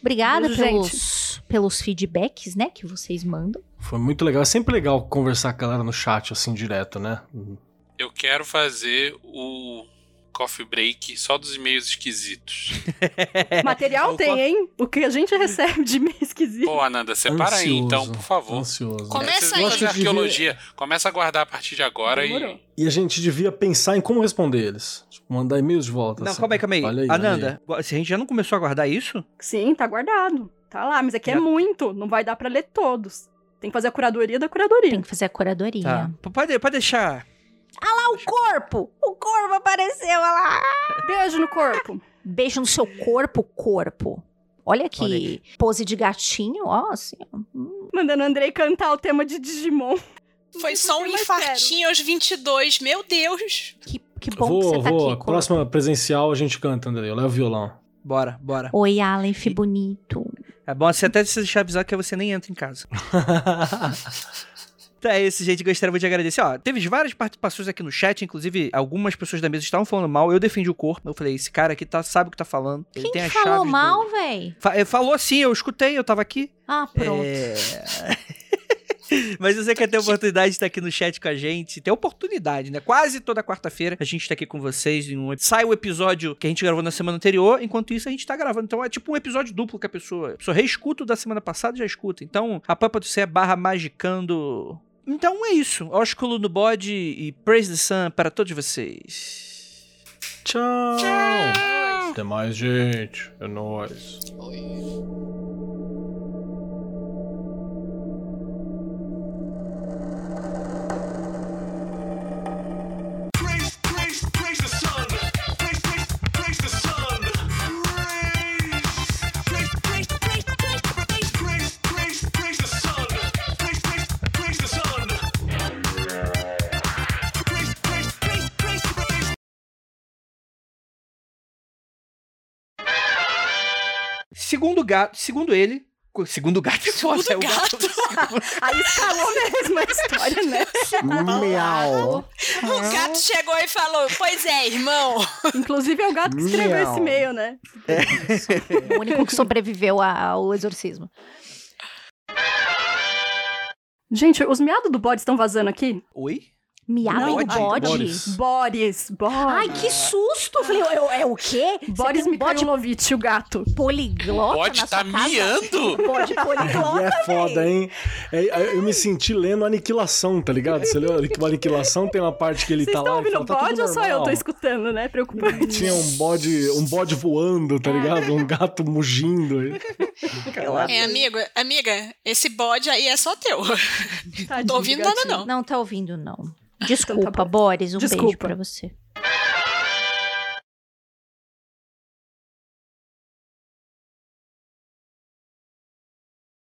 Obrigada Beijo, pelos, pelos feedbacks, né, que vocês mandam. Foi muito legal. É sempre legal conversar com a galera no chat, assim, direto, né? Eu quero fazer o coffee break só dos e-mails esquisitos. Material O tem, co- hein? O que a gente recebe de meio esquisito. Pô, Ananda, separa aí Ansioso. então, por favor. Ansioso. Começa aí. devia- arqueologia. Começa a guardar a partir de agora Demorou. e. E a gente devia pensar em como responder eles. Mandar e-mails de volta. Não, assim. calma aí, calma aí. Olha aí, olha Ananda, se a gente já não começou a guardar isso? Sim, tá guardado. Tá lá, mas aqui é Já- muito. Não vai dar pra ler todos. Tem que fazer a curadoria da curadoria. Tem que fazer a curadoria. Tá. Pode, pode deixar. Ah, o corpo! O corpo apareceu, olha lá! Beijo no corpo. Beijo no seu corpo, corpo. Olha que Olha aí. pose de gatinho, ó, assim. Mandando o Andrei cantar o tema de Digimon. Foi só um infartinho aos 22. Meu Deus. Que, que bom vou, que você tá vou. aqui. Próxima presencial a gente canta, André. Eu levo o violão. Bora, bora. Oi, Aleph, bonito. É bom você até se deixar avisar que você nem entra em casa. Então é isso, gente. Gostaria de agradecer. Ó, teve várias participações aqui no chat, inclusive algumas pessoas da mesa estavam falando mal. Eu defendi o corpo. Eu falei, esse cara aqui tá, sabe o que tá falando. Ele Quem tem que as falou chaves do- mal, véi? Fa- falou sim, eu escutei, eu tava aqui. Ah, pronto. É... Mas você quer ter a oportunidade de estar aqui no chat com a gente, ter oportunidade, né? Quase toda quarta-feira a gente tá aqui com vocês. Em um... Sai o episódio que a gente gravou na semana anterior, enquanto isso a gente tá gravando. Então é tipo um episódio duplo que a pessoa, a pessoa reescuta o da semana passada e já escuta. Então, a Pampa do Cé barra magicando. Então é isso. Ósculo no bode e Praise the Sun para todos vocês. Tchau. Até mais, gente. É nóis. Praise, Segundo gato, segundo ele, segundo gato, segundo é o gato. Aí escalou mesmo a história, né? Miau. O gato chegou e falou: Pois é, irmão. Inclusive é o gato que escreveu Miau. esse e-mail, né? O único que sobreviveu ao exorcismo. Gente, os miados do bode estão vazando aqui? Oi? Miado Não, do bode? Boris. Boris, Boris. Ai, que susto! Eu falei, é, é o quê? Boris um bode Mikhailovich, o gato. poliglota Pode na tá sua casa? miando? Bode poliglota, E é foda, hein? É, é, eu me senti lendo Aniquilação, tá ligado? Você leu o Aniquilação, tem uma parte que ele Vocês tá estão lá e ouvindo fala, o tá tudo bode ou só eu tô escutando, né? Preocupante. Tinha um bode, um bode voando, tá ligado? Um gato mugindo. É, amigo, amiga, esse bode aí é só teu. Tadinho Tô do ouvindo nada, gatinho. não. Não tá ouvindo, não. Desculpa, Então tá bom. Boris. Um beijo Desculpa. pra você.